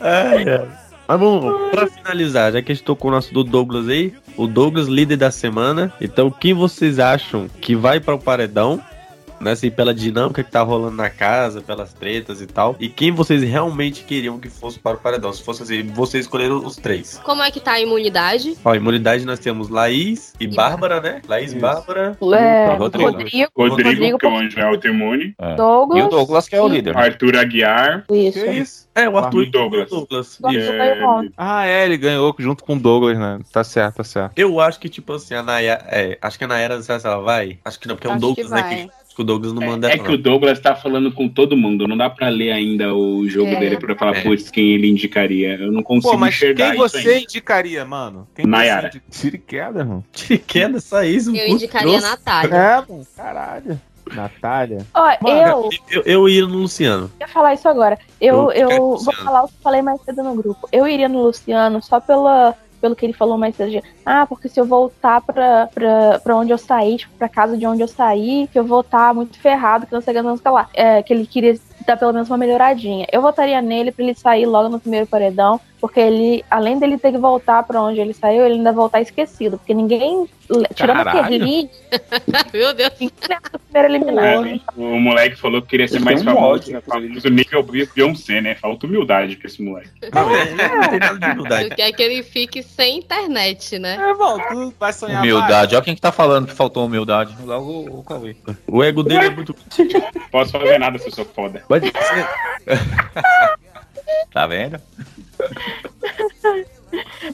ai. Mas vamos, pra finalizar, já que a gente tocou o nosso do Douglas aí, o Douglas, líder da semana. Então, quem vocês acham que vai para o paredão? Né, assim, pela dinâmica que tá rolando na casa, pelas tretas e tal. E quem vocês realmente queriam que fosse para o paredão? Se fosse assim, vocês escolheram os três. Como é que tá a imunidade? Ó, imunidade nós temos Laís e Bárbara, né? Laís, Isso. Bárbara. É, Rodrigo. Rodrigo, Rodrigo, Rodrigo, que é o anjo autoimune. É. Douglas. E o Douglas que é o líder. Arthur Aguiar. Isso. Que isso? É, o Arthur E o Douglas. Douglas. Douglas ontem. Ah, é, ele ganhou junto com o Douglas, né? Tá certo, tá certo. Eu acho que, tipo assim, a Nayara. É, acho que a Nayara, não sei se ela vai. Acho que não, porque é um Acho Douglas, que né? que o Douglas não manda É ela, que o Douglas tá falando com todo mundo, não dá pra ler ainda o jogo É. dele pra falar, É. putz, quem ele indicaria. Eu não consigo Pô, mas enxergar quem isso você ainda. indicaria, mano? Quem Nayara. você indica? Tira e queda, irmão. Que queda só isso, Eu indicaria a. Natália. É, mano, caralho. Natália. Ó, eu Eu, eu ia no Luciano. ia falar isso agora. Eu, Eu eu vou falar o que eu falei mais cedo no grupo. Eu iria no Luciano só pela, pelo que ele falou mais cedo. Ah, porque se eu voltar pra, pra, pra onde eu saí, tipo, pra casa de onde eu saí, que eu vou estar muito ferrado, que não sei o que, não sei lá. É, que ele queria dar pelo menos uma melhoradinha. Eu votaria nele pra ele sair logo no primeiro paredão, porque ele, além dele ter que voltar pra onde ele saiu, ele ainda voltar esquecido. Porque ninguém, tirando a. Kerli, Meu Deus. ninguém lembra do primeiro eliminado. É, o moleque falou que queria ser Isso mais é um famoso, né? famoso nível Beyoncé, né? Falta humildade pra esse moleque. Não, é, é, não tem nada de humildade. Tu quer que ele fique sem internet, né? É, irmão, tu vai sonhar Humildade. Olha quem que tá falando que faltou humildade. Logo o Cauê. O ego dele é muito. Posso fazer nada se eu sou foda. Pode ser. Tá vendo?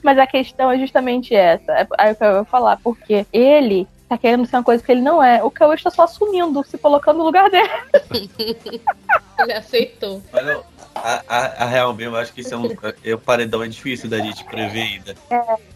Mas a questão é justamente essa. É aí o que eu vou falar, porque ele tá querendo ser uma coisa que ele não é. O Cauê está só assumindo, se colocando no lugar dele. Ele aceitou. Mas não, a, a, a real mesmo, eu acho que isso é um. É, o paredão é difícil da gente prever ainda.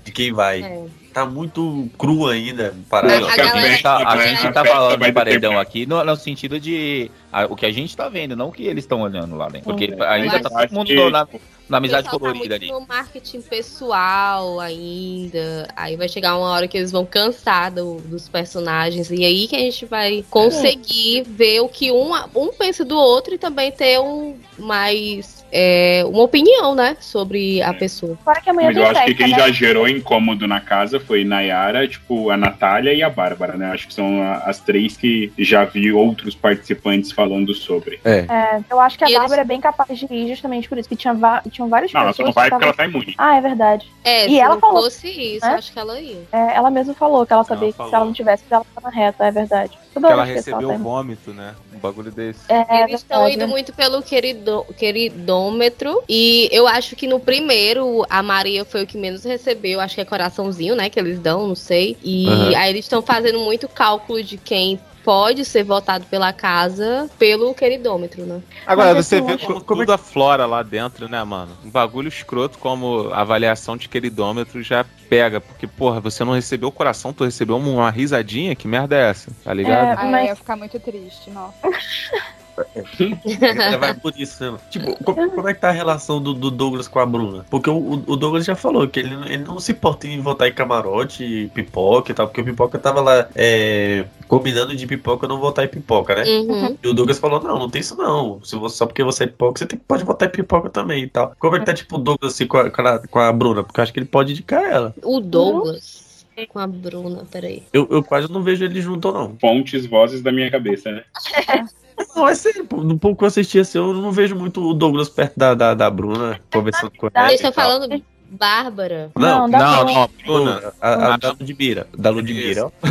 De quem vai. É. Tá muito cru ainda. Parado. A- a a, galera- gente tá, a É, gente tá falando de paredão tempo. aqui no, no sentido de a- o que a gente tá vendo, não o que eles estão olhando lá dentro. Porque ainda tá todo mundo que- na, na amizade pessoal colorida tá ali. no marketing pessoal ainda. Aí vai chegar uma hora que eles vão cansar do- dos personagens. E aí que a gente vai conseguir ver o que um, um pensa do outro e também ter um mais é, uma opinião, né, sobre a pessoa. Fora que amanhã Mas eu acho que quem né? já gerou incômodo na casa foi Nayara, tipo, a Natália e a Bárbara, né? Acho que são a- as três que já vi outros participantes falando sobre. É. É, eu acho que a E eles- Bárbara é bem capaz de ir justamente por isso, que tinha tinham várias Não, ela pessoas. só não vai que porque ela tá imune. Ah, é verdade. É, E se ela não falou- fosse isso, né? acho que ela ia. É, ela mesma falou que ela sabia Ela que se ela não tivesse, ela tava na reta, é verdade. Toda Que ela recebeu vômito, né? Um bagulho desse. É, Eles estão indo muito pelo querido, queridômetro. E eu acho que no primeiro, a Maria foi o que menos recebeu. Acho que é coraçãozinho, né? Que eles dão, não sei. E Aham. aí eles estão fazendo muito cálculo de quem pode ser votado pela casa pelo queridômetro, né? Agora, Mas você assim, vê como, tudo aflora lá dentro, né, mano? Um bagulho escroto como avaliação de queridômetro já pega. Porque, porra, você não recebeu o coração, tu recebeu uma risadinha? Que merda é essa? Tá ligado? É, mas- eu ia ficar muito triste, nossa. Ele vai por isso, né? Tipo, como, como é que tá a relação do, do Douglas com a Bruna? Porque o, o Douglas já falou que ele, ele não se importa em votar em camarote, e pipoca e tal, porque o pipoca tava lá é, combinando de pipoca não votar em pipoca, né? Uhum. E o Douglas falou: não, não tem isso não. Se você, só porque você é pipoca, você tem, pode votar em pipoca também e tal. Como é que tá, tipo, o Douglas assim, com, a, com, a, com a Bruna? Porque eu acho que ele pode indicar ela. O Douglas com a Bruna, peraí. Eu, eu quase não vejo ele junto, não. Fontes, vozes da minha cabeça, né? Não, é sério, no pouco que eu assisti assim, eu não vejo muito o Douglas perto da, da, da Bruna, conversando com ela. Eles estão falando Bárbara. Não, Não, Não, não, Bruna. A, a, Ah, da Ludmilla. Da Ludmilla. ó.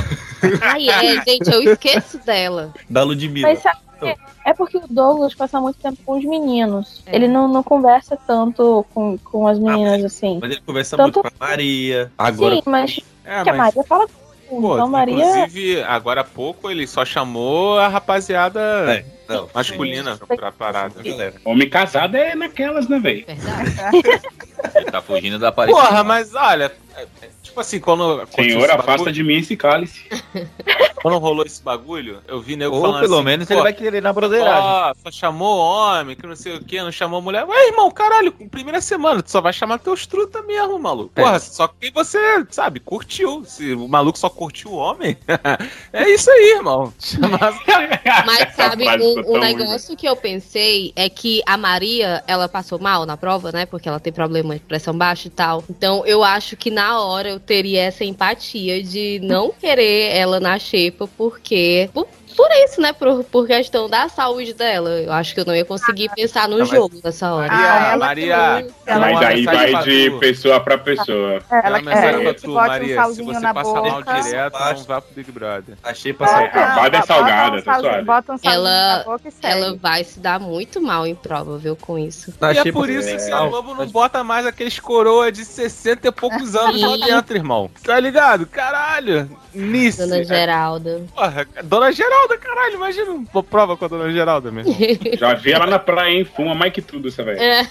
Ai, é, gente, eu esqueço dela. Da Ludmilla. Mas sabe por quê? É porque o Douglas passa muito tempo com os meninos. Ele não, não conversa tanto com, com as meninas, assim. Mas ele conversa Tanto- muito com a Maria. Agora. Sim, mas É, que a Maria fala com Pô, então Maria. inclusive, agora há pouco ele só chamou a rapaziada É, não, masculina pra parada. galera. Homem casado é naquelas, né, velho? Verdade. Ele tá fugindo da aparição. Porra, mas olha, é- é, tipo assim, quando. Senhor, afasta bagulho- de mim esse cálice. Quando rolou esse bagulho, eu vi nego Ou falando pelo assim, menos ele vai querer na broderagem. Ó, só chamou homem, que não sei o que, não chamou mulher. Ué, irmão, caralho, primeira semana, tu só vai chamar teus truta mesmo, maluco. É. Porra, só que você, sabe, curtiu. Se o maluco só curtiu o homem, é isso aí, irmão. Chamar... Mas sabe, um, um tão negócio que eu pensei é que a Maria, ela passou mal na prova, né? Porque ela tem problema de pressão baixa e tal. Então eu acho que na hora eu teria essa empatia de não querer ela na xepa, porque. Por, por isso, né? Por, por questão da saúde dela. Eu acho que eu não ia conseguir pensar no Não, mas- jogo nessa hora. Maria, Ah, ela Maria. também. tem Mas aí vai de pessoa pra pessoa. Ela Tem uma quer mensagem pra que tu, bote um Maria. Se você passar mal boca. direto, Acho. não vá pro Big Brother. Achei Ah, passar. Acabada é bota salgada, um tá suave. Bota um Ela-. Ela vai se dar muito mal em prova, viu, com isso. E é por isso que a Globo não bota mais aqueles coroa de 60 e poucos anos lá dentro, irmão. Tá ligado? Caralho. Nice. Dona Geralda. Porra, Dona Geralda, caralho. Imagina uma prova com a Dona Geralda, meu irmão. Já vi ela na praia, hein? Fuma mais que tudo, essa velho. É.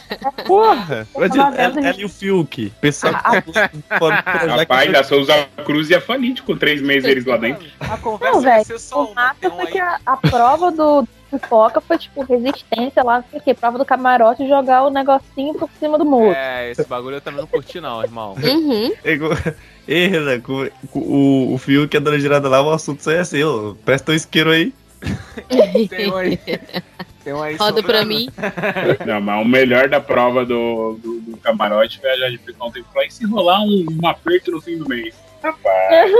Porra. Imagina, ela, ela e o Fiuk. Pessoal fora do projeto. Rapaz, da Souza Cruz ia falir com três meses eles lá dentro. A conversa Não, vai velho, ser só O uma. Tem um a, a prova do pipoca foi tipo resistência lá, não sei o quê, prova do camarote e jogar o negocinho por cima do muro. É, esse bagulho eu também não curti, não, irmão. Uhum. Ei, Renan, com, com o, o Fiuk e a Dona Girada lá, o assunto só é assim, ó. Presta o isqueiro aí. Tem um aí. Tem um aí Roda pra mim. Não, mas o melhor da prova do, do, do camarote foi a Jade Picon ter que falar, e se rolar um, um aperto no fim do mês? Rapaz,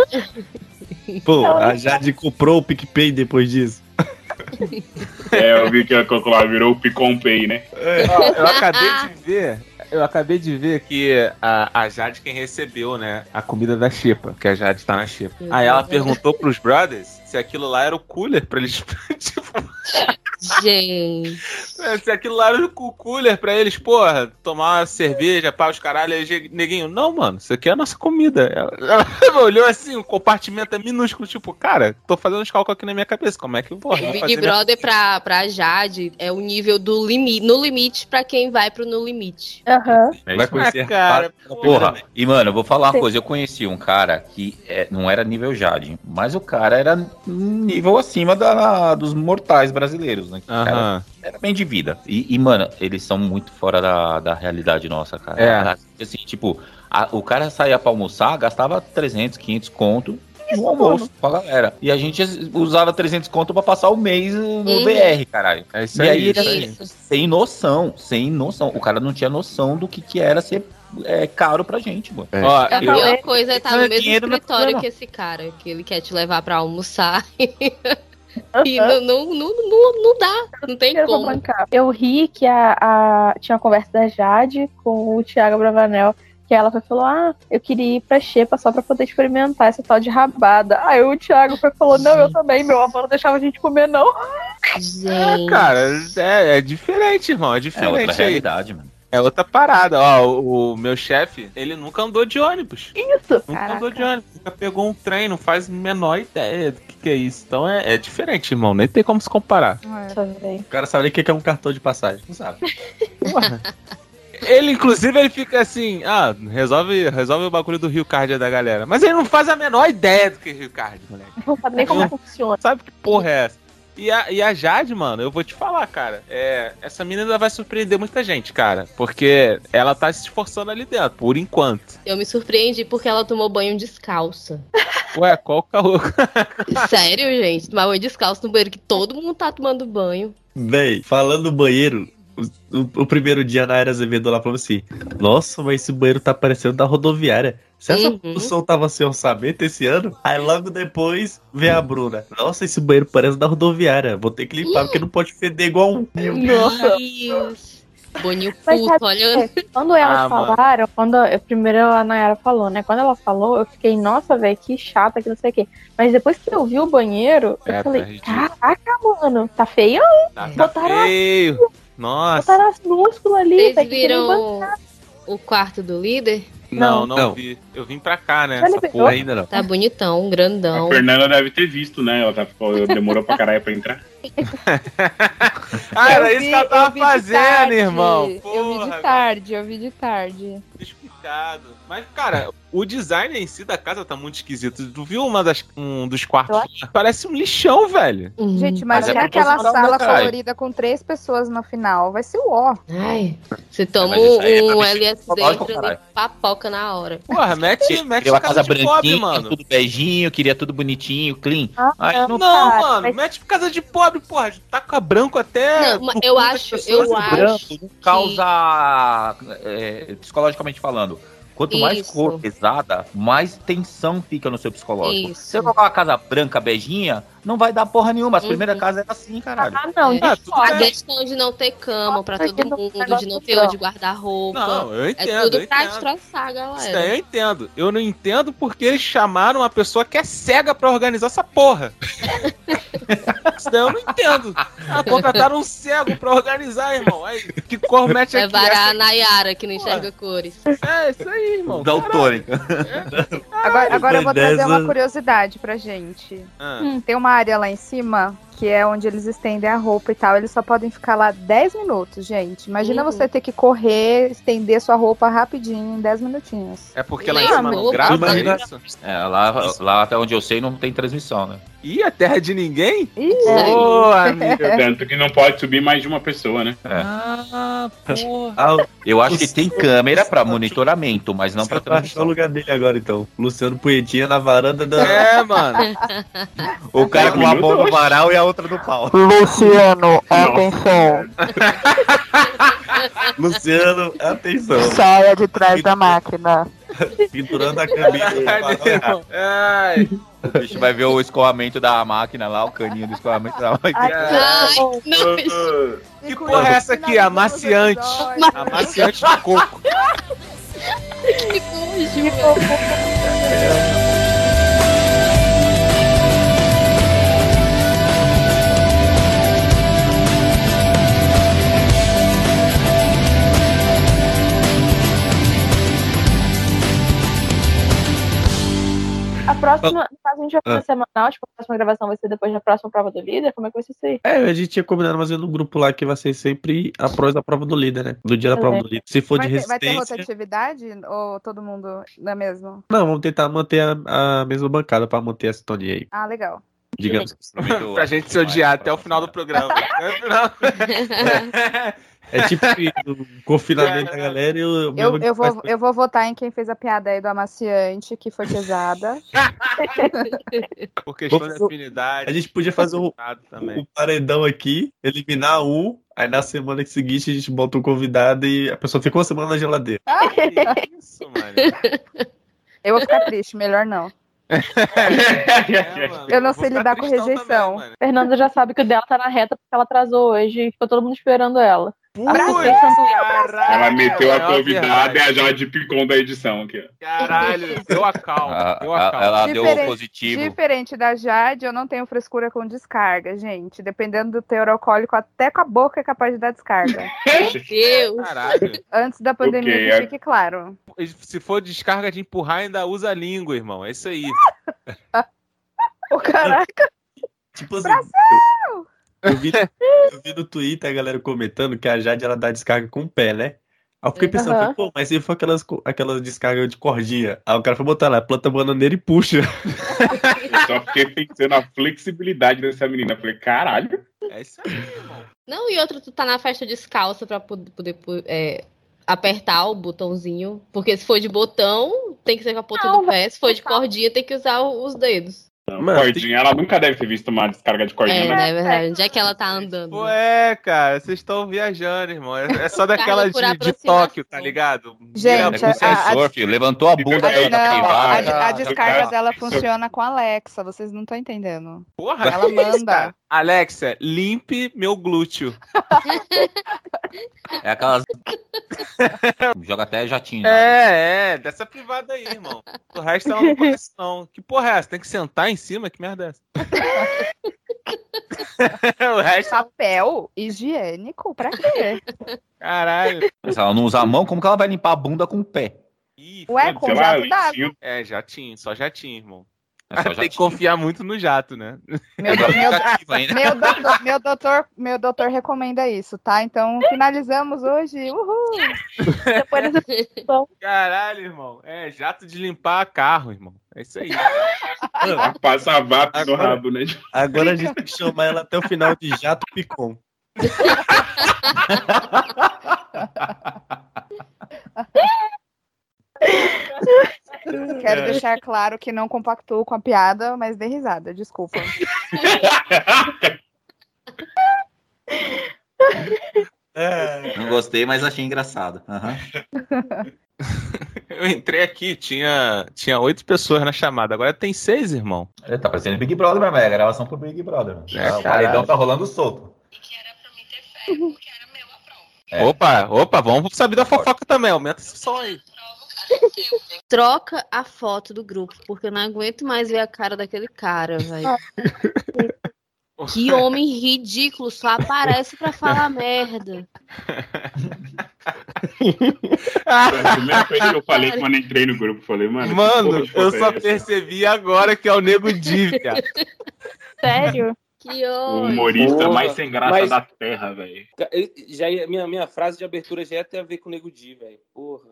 Pô, a Jade comprou o PicPay depois disso. É, eu vi que a Cocola virou o Picon Pay, né? Ó, eu acabei de ver. Eu acabei de ver que a, a Jade quem recebeu, né? A comida da Xepa, que a Jade tá na Xepa. Aí ela perguntou pros brothers se aquilo lá era o cooler pra eles. tipo, Gente. se aquilo lá era o cooler pra eles, porra, tomar uma cerveja, pá, os caralho. Aí, neguinho, não, mano, isso aqui é a nossa comida. Ela, ela olhou assim, o compartimento é minúsculo, tipo, cara, tô fazendo uns cálculos aqui na minha cabeça, como é que eu vou? O vou Big fazer minha- Brother pra, pra Jade é o nível do limite, no limite pra quem vai pro no limite. Aham. É Vai conhecer Ah, cara, a Porra, e mano, eu vou falar uma Sim. coisa. Eu conheci um cara que é, não era nível Jade, mas o cara era um nível acima da, dos mortais brasileiros, né? Cara Aham. era bem de vida. E, e, mano, eles são muito fora da, da realidade nossa, cara. É. Assim, tipo, a- o cara saía pra almoçar, gastava 300, 500 conto no almoço com a galera. E a gente usava 300 conto pra passar o mês no Uhum. BR, caralho. É isso E aí. aí, isso ele, aí. Sem noção, sem noção. O cara não tinha noção do que, que era ser é, caro pra gente, mano. É. Ó, A Eu eu- pior coisa é estar Não, no mesmo é escritório que esse cara, que ele quer te levar pra almoçar. e não, não, não, não, não dá, não tem como. Eu ri que a, a- tinha uma conversa da Jade com o Thiago Bravanel. Que ela foi e falou: Ah, eu queria ir pra Xepa só pra poder experimentar essa tal de rabada. Aí o Thiago foi falou: Não, eu também, meu avô não deixava a gente comer, não. É, Gente. cara, é, é diferente, irmão. É É outra diferente realidade, mano. É outra parada. Ó, o, o meu chefe, ele nunca andou de ônibus. Isso. Nunca Caraca. andou de ônibus. Nunca pegou um trem, não faz a menor ideia do que, que é isso. Então é, é diferente, irmão. Nem tem como se comparar. É. O cara sabe nem o que é um cartão de passagem. Não sabe. Ele, inclusive, ele fica assim, ah, resolve, resolve o bagulho do Rio Card da galera. Mas ele não faz a menor ideia do que é Rio Card, moleque. Não sabe nem como funciona. Sabe que porra é essa? E a, e a Jade, mano, eu vou te falar, cara. É, essa menina vai surpreender muita gente, cara. Porque ela tá se esforçando ali dentro, por enquanto. Eu me surpreendi porque ela tomou banho descalça. Ué, qual o caô? Sério, gente? Tomar banho descalço no banheiro que todo mundo tá tomando banho. Véi, falando do banheiro, o, o- o primeiro dia na Era Azevedo lá falou assim: Nossa, mas esse banheiro tá parecendo da rodoviária. Se essa Uhum. produção tava sem orçamento esse ano, aí logo depois vem a Bruna. Nossa, esse banheiro parece da rodoviária. Vou ter que limpar porque não pode feder igual um. Nossa. Deus. Boninho puto, olha. Quando elas Ah, mano. falaram, quando eu, primeiro a Nayara falou, né? Quando ela falou, eu fiquei, nossa, velho, que chata, que não sei o quê. Mas depois que eu vi o banheiro, É, eu tá falei, ridículo. caraca, mano, tá feio? Tá, tá feio. Nossa. Botaram as músculos ali, Vocês ban- viram o quarto do líder? Não, não, Não. vi. Eu vim pra cá, né? Essa porra. Ainda não. Tá bonitão, A grandão. Fernanda deve ter visto, né? Ela tá, demorou pra caralho pra entrar. Ah, era Eu isso vi- que ela eu tava vi fazendo, irmão. Eu vi Porra, de tarde, eu vi de tarde. explicado. Mas, cara, o design em si da casa tá muito esquisito. Tu viu uma das, um dos quartos? Parece um lixão, velho. Uhum. Gente, Mas imagina é aquela sala né, colorida com três pessoas no final. Vai ser o ó. Ai, você toma é um mexer LSD caralho. papoca na hora. Porra, mete, mete Queria uma casa, casa de pobre, branquinha, mano. tudo beijinho, queria tudo bonitinho, clean. Ah, Aí não. Cara, mano, mas- mete casa de pobre, porra. Taca branco até. Não, eu acho- eu e acho- branco. não causa, é, psicologicamente falando. Quanto mais Isso. cor pesada, mais tensão fica no seu psicológico. Isso. Se eu colocar uma casa branca, beijinha, não vai dar porra nenhuma. As Uhum. primeiras casas eram assim, caralho. Ah, não, É. Ah, tudo. A questão de não ter cama pra Nossa, todo mundo, de não ter onde guardar roupa. Não, eu é entendo. tudo eu pra entendo. destroçar a Isso daí galera. eu entendo. Eu não entendo porque eles chamaram uma pessoa que é cega pra organizar essa porra. Isso daí eu não entendo. Ah, contrataram um cego pra organizar, irmão. Aí, que cor mete aqui? varar a Nayara que não enxerga cores. É, isso aí, irmão. Daltônica. Agora, agora eu vou trazer uma curiosidade pra gente. Ah, Hum, tem uma área lá em cima que é onde eles estendem a roupa e tal. Eles só podem ficar lá 10 minutos, gente. Imagina Uhum. você ter que correr, estender sua roupa rapidinho em 10 minutinhos. É porque lá em cima não grava imagina- isso? É, lá, lá até onde eu sei não tem transmissão, né? Ih, a terra de ninguém? Ih, Ô, amigo. Tanto que não pode subir mais de uma pessoa, né? Ah, porra. Ah, Eu acho que tem câmera pra monitoramento, mas não pra você achar o transmissão. lugar dele agora, então. Luciano Punhetinha na varanda da. É, mano. O cara com uma mão no varal e a outra no pau. Luciano, atenção. Luciano, atenção. Saia de trás da máquina. Pendurando a camisa. Ai, O bicho vai ver o escoamento da máquina lá, o caninho do escoamento da máquina. Ai, não, que porra é essa aqui? Amaciante. Amaciante de coco. que nojo. Próxima, caso, a gente vai fazer Ah. semanal, tipo, a próxima gravação vai ser depois da próxima prova do líder. Como é que vai ser isso aí? É, a gente tinha combinado, mas eu no grupo lá que vai ser sempre após a prova do líder, né? Do dia da prova do líder. Se for Vai de ter, vai ter resistência. rotatividade ou todo mundo não é mesmo? Não, vamos tentar manter a, a mesma bancada pra manter a sintonia aí. Ah, legal. Digamos. pra gente se odiar até o final do programa. É tipo o confinamento da galera e o. Eu, eu, vou, eu vou votar em quem fez a piada aí do amaciante, que foi pesada. Por questão de afinidade. A gente podia fazer o, também. o paredão aqui, eliminar um, aí na semana seguinte a gente bota um convidado e a pessoa fica uma semana na geladeira. Isso, mano. Eu vou ficar triste, melhor não. Eu não sei lidar com rejeição. Fernanda já sabe que o dela tá na reta porque ela atrasou hoje e ficou todo mundo esperando ela. Putz, Ela meteu a é convidada e a Jade Picon da edição aqui. ó. Caralho, deu a calma. Ah, Deu a calma. ela deu Diferente- positivo. Diferente da Jade, eu não tenho frescura com descarga, gente. Dependendo do teor alcoólico, até com a boca é capaz de dar descarga. Deus. Caralho. Antes da pandemia, Ok, que é- fique claro. Se for descarga de empurrar, ainda usa a língua, irmão. É isso aí. Ô, caraca. Tipo assim, eu, eu vi, eu vi no Twitter a galera comentando que a Jade ela dá descarga com o pé, né? Aí eu fiquei pensando, falei, pô, mas se for aquelas, aquelas descargas de cordinha? Aí o cara foi botar lá, planta bananeira e puxa. Eu só fiquei pensando na flexibilidade dessa menina. Eu falei, caralho. É isso aí, irmão. Não, e outro, tu tá na festa descalça pra poder, é, apertar o botãozinho. Porque se for de botão, tem que ser com a ponta do pé. Se for de cordinha, tem que usar os dedos. Mano, cordinha, ela nunca deve ter visto uma descarga de cordinha. É, né? é verdade. Onde é que ela tá andando? Pô, é, cara, vocês estão viajando, irmão. É é só daquela de, de. Tóquio, tá ligado? Gente, É com a- a- sensor, filho. Levantou a bunda A, aí, não, tá a, privada. a descarga dela funciona com a Alexa, vocês não estão entendendo. Porra, Ela manda. Alexa, limpe meu glúteo. É aquelas. Joga até jatinho. né? É, é, dessa privada aí, irmão. O resto não conhece, não. Que porra é essa? Tem que sentar em cima? Que merda é essa? o resto, Papel higiênico, pra quê? caralho. Se ela não usa a mão, como que ela vai limpar a bunda com o pé? Ih, Ué, com jato d'água. É, jatinho, só jatinho, irmão. É só Tem que confiar muito no jato, né? Meu, meu, meu, doutor, meu, doutor, meu doutor recomenda isso, tá? Então finalizamos hoje. Uhul! Depois dessa Caralho, irmão. É, jato de limpar carro, irmão. É isso aí. Passa vapo no rabo, né? Agora a gente tem que chamar ela até o final de Jato Picon. Quero deixar claro que não compactuo com a piada, mas dei risada, desculpa. É. Não gostei, mas achei engraçado. Aham. Eu entrei aqui, tinha, tinha oito pessoas na chamada. Agora tem seis, irmão. Ele tá parecendo Big Brother, mas é gravação pro Big Brother. É, o caralho. paredão tá rolando solto. É. Opa, opa, vamos saber da fofoca também. Aumenta esse som aí. Troca a foto do grupo, porque eu não aguento mais ver a cara daquele cara, velho. Que homem ridículo, só aparece pra falar merda. A primeira coisa que eu falei quando entrei no grupo, falei, mano. Mano, eu só é essa? percebi agora que é o Nego cara. Sério? Que O humorista Porra, mais sem graça mas- da terra, velho. Já ia- minha, minha frase de abertura já ia ter a ver com o Nego Di, velho. Porra.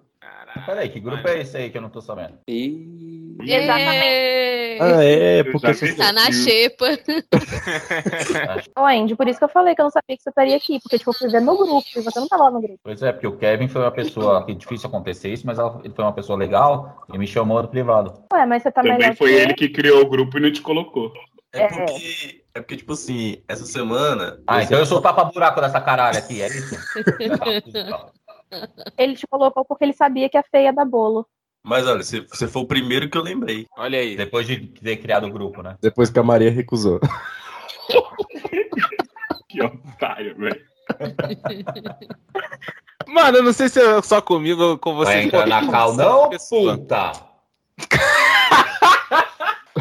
Peraí, que grupo é esse aí que eu não tô sabendo? E... É, Ah, é, porque você- tá na xepa. Ô, Andy, por isso que eu falei que eu não sabia que você estaria aqui, porque tipo, eu fui ver no grupo e você não tava lá no grupo. Pois é, porque o Kevin foi uma pessoa que difícil acontecer isso, mas ela- ele foi uma pessoa legal e me chamou no privado. Ué, mas você tá Também melhor foi que ele que criou o grupo e não te colocou. É porque, é porque, tipo assim, essa semana. Ah, então eu sou o tapa-buraco dessa caralho aqui, é isso? ele te colocou porque ele sabia que a feia da bolo. Mas olha, você, você foi o primeiro que eu lembrei. Olha aí. Depois de ter criado o grupo, né? Depois que a Maria recusou. Que otário, velho. Mano, eu não sei se é só comigo ou com você. Vai entrar na cal, não, puta!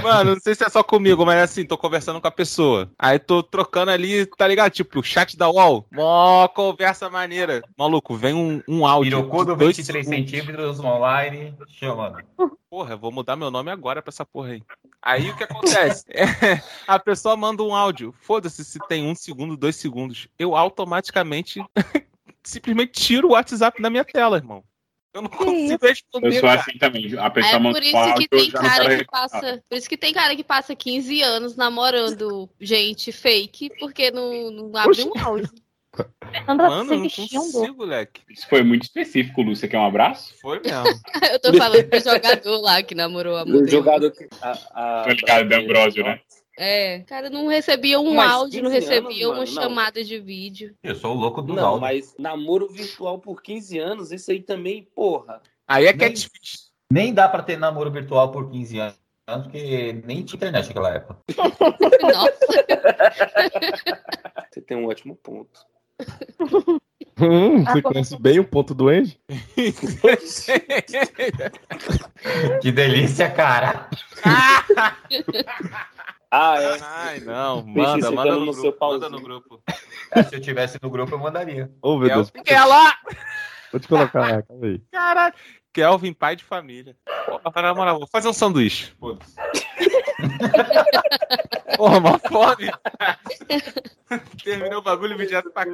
Mano, não sei se é só comigo, mas assim, tô conversando com a pessoa. Aí tô trocando ali, tá ligado? Tipo, o chat da UOL. Mó conversa maneira. Maluco, vem um, um áudio. Dois 23 segundos. centímetros online, chamando. Porra, vou mudar meu nome agora pra essa porra aí. Aí o que acontece? É, a pessoa manda um áudio. Foda-se se tem um segundo, dois segundos. Eu automaticamente simplesmente tiro o WhatsApp da minha tela, irmão. Eu não consigo responder. Eu sou cara. assim também. A É pessoa manda por um isso áudio, que tem cara que passa. Por isso que tem cara que passa 15 anos namorando gente fake, porque não, não abre um áudio. Mano, eu não consigo, moleque. Isso foi muito específico. Você quer um abraço? Foi mesmo. Eu tô falando do jogador lá que namorou a O modelo. jogador que. A, a, Foi o cara do Ambrosio, né? É, cara, não recebia um Mas áudio, não 15 anos, recebia uma mano, não. chamada de vídeo. Eu sou o louco do Não, áudios. mas namoro virtual por 15 anos, isso aí também, porra. Aí é que é Nem- difícil. Nem dá pra ter namoro virtual por 15 anos, porque nem tinha internet naquela época. Nossa, Você tem um ótimo ponto. Hum, você Ah, conhece bem o ponto do Andy? Que delícia, cara! Ah, é. Ai, não. Manda, manda no, no seu grupo. Manda pauzinho. no grupo. É, se eu tivesse no grupo, eu mandaria. Ô, meu Deus. Ela! Vou te colocar lá, calma aí. Caraca. Kelvin, pai de família. Porra, na moral, vou fazer um sanduíche. Foda-se. Porra, uma fome. Terminou o bagulho e me direto pra cá.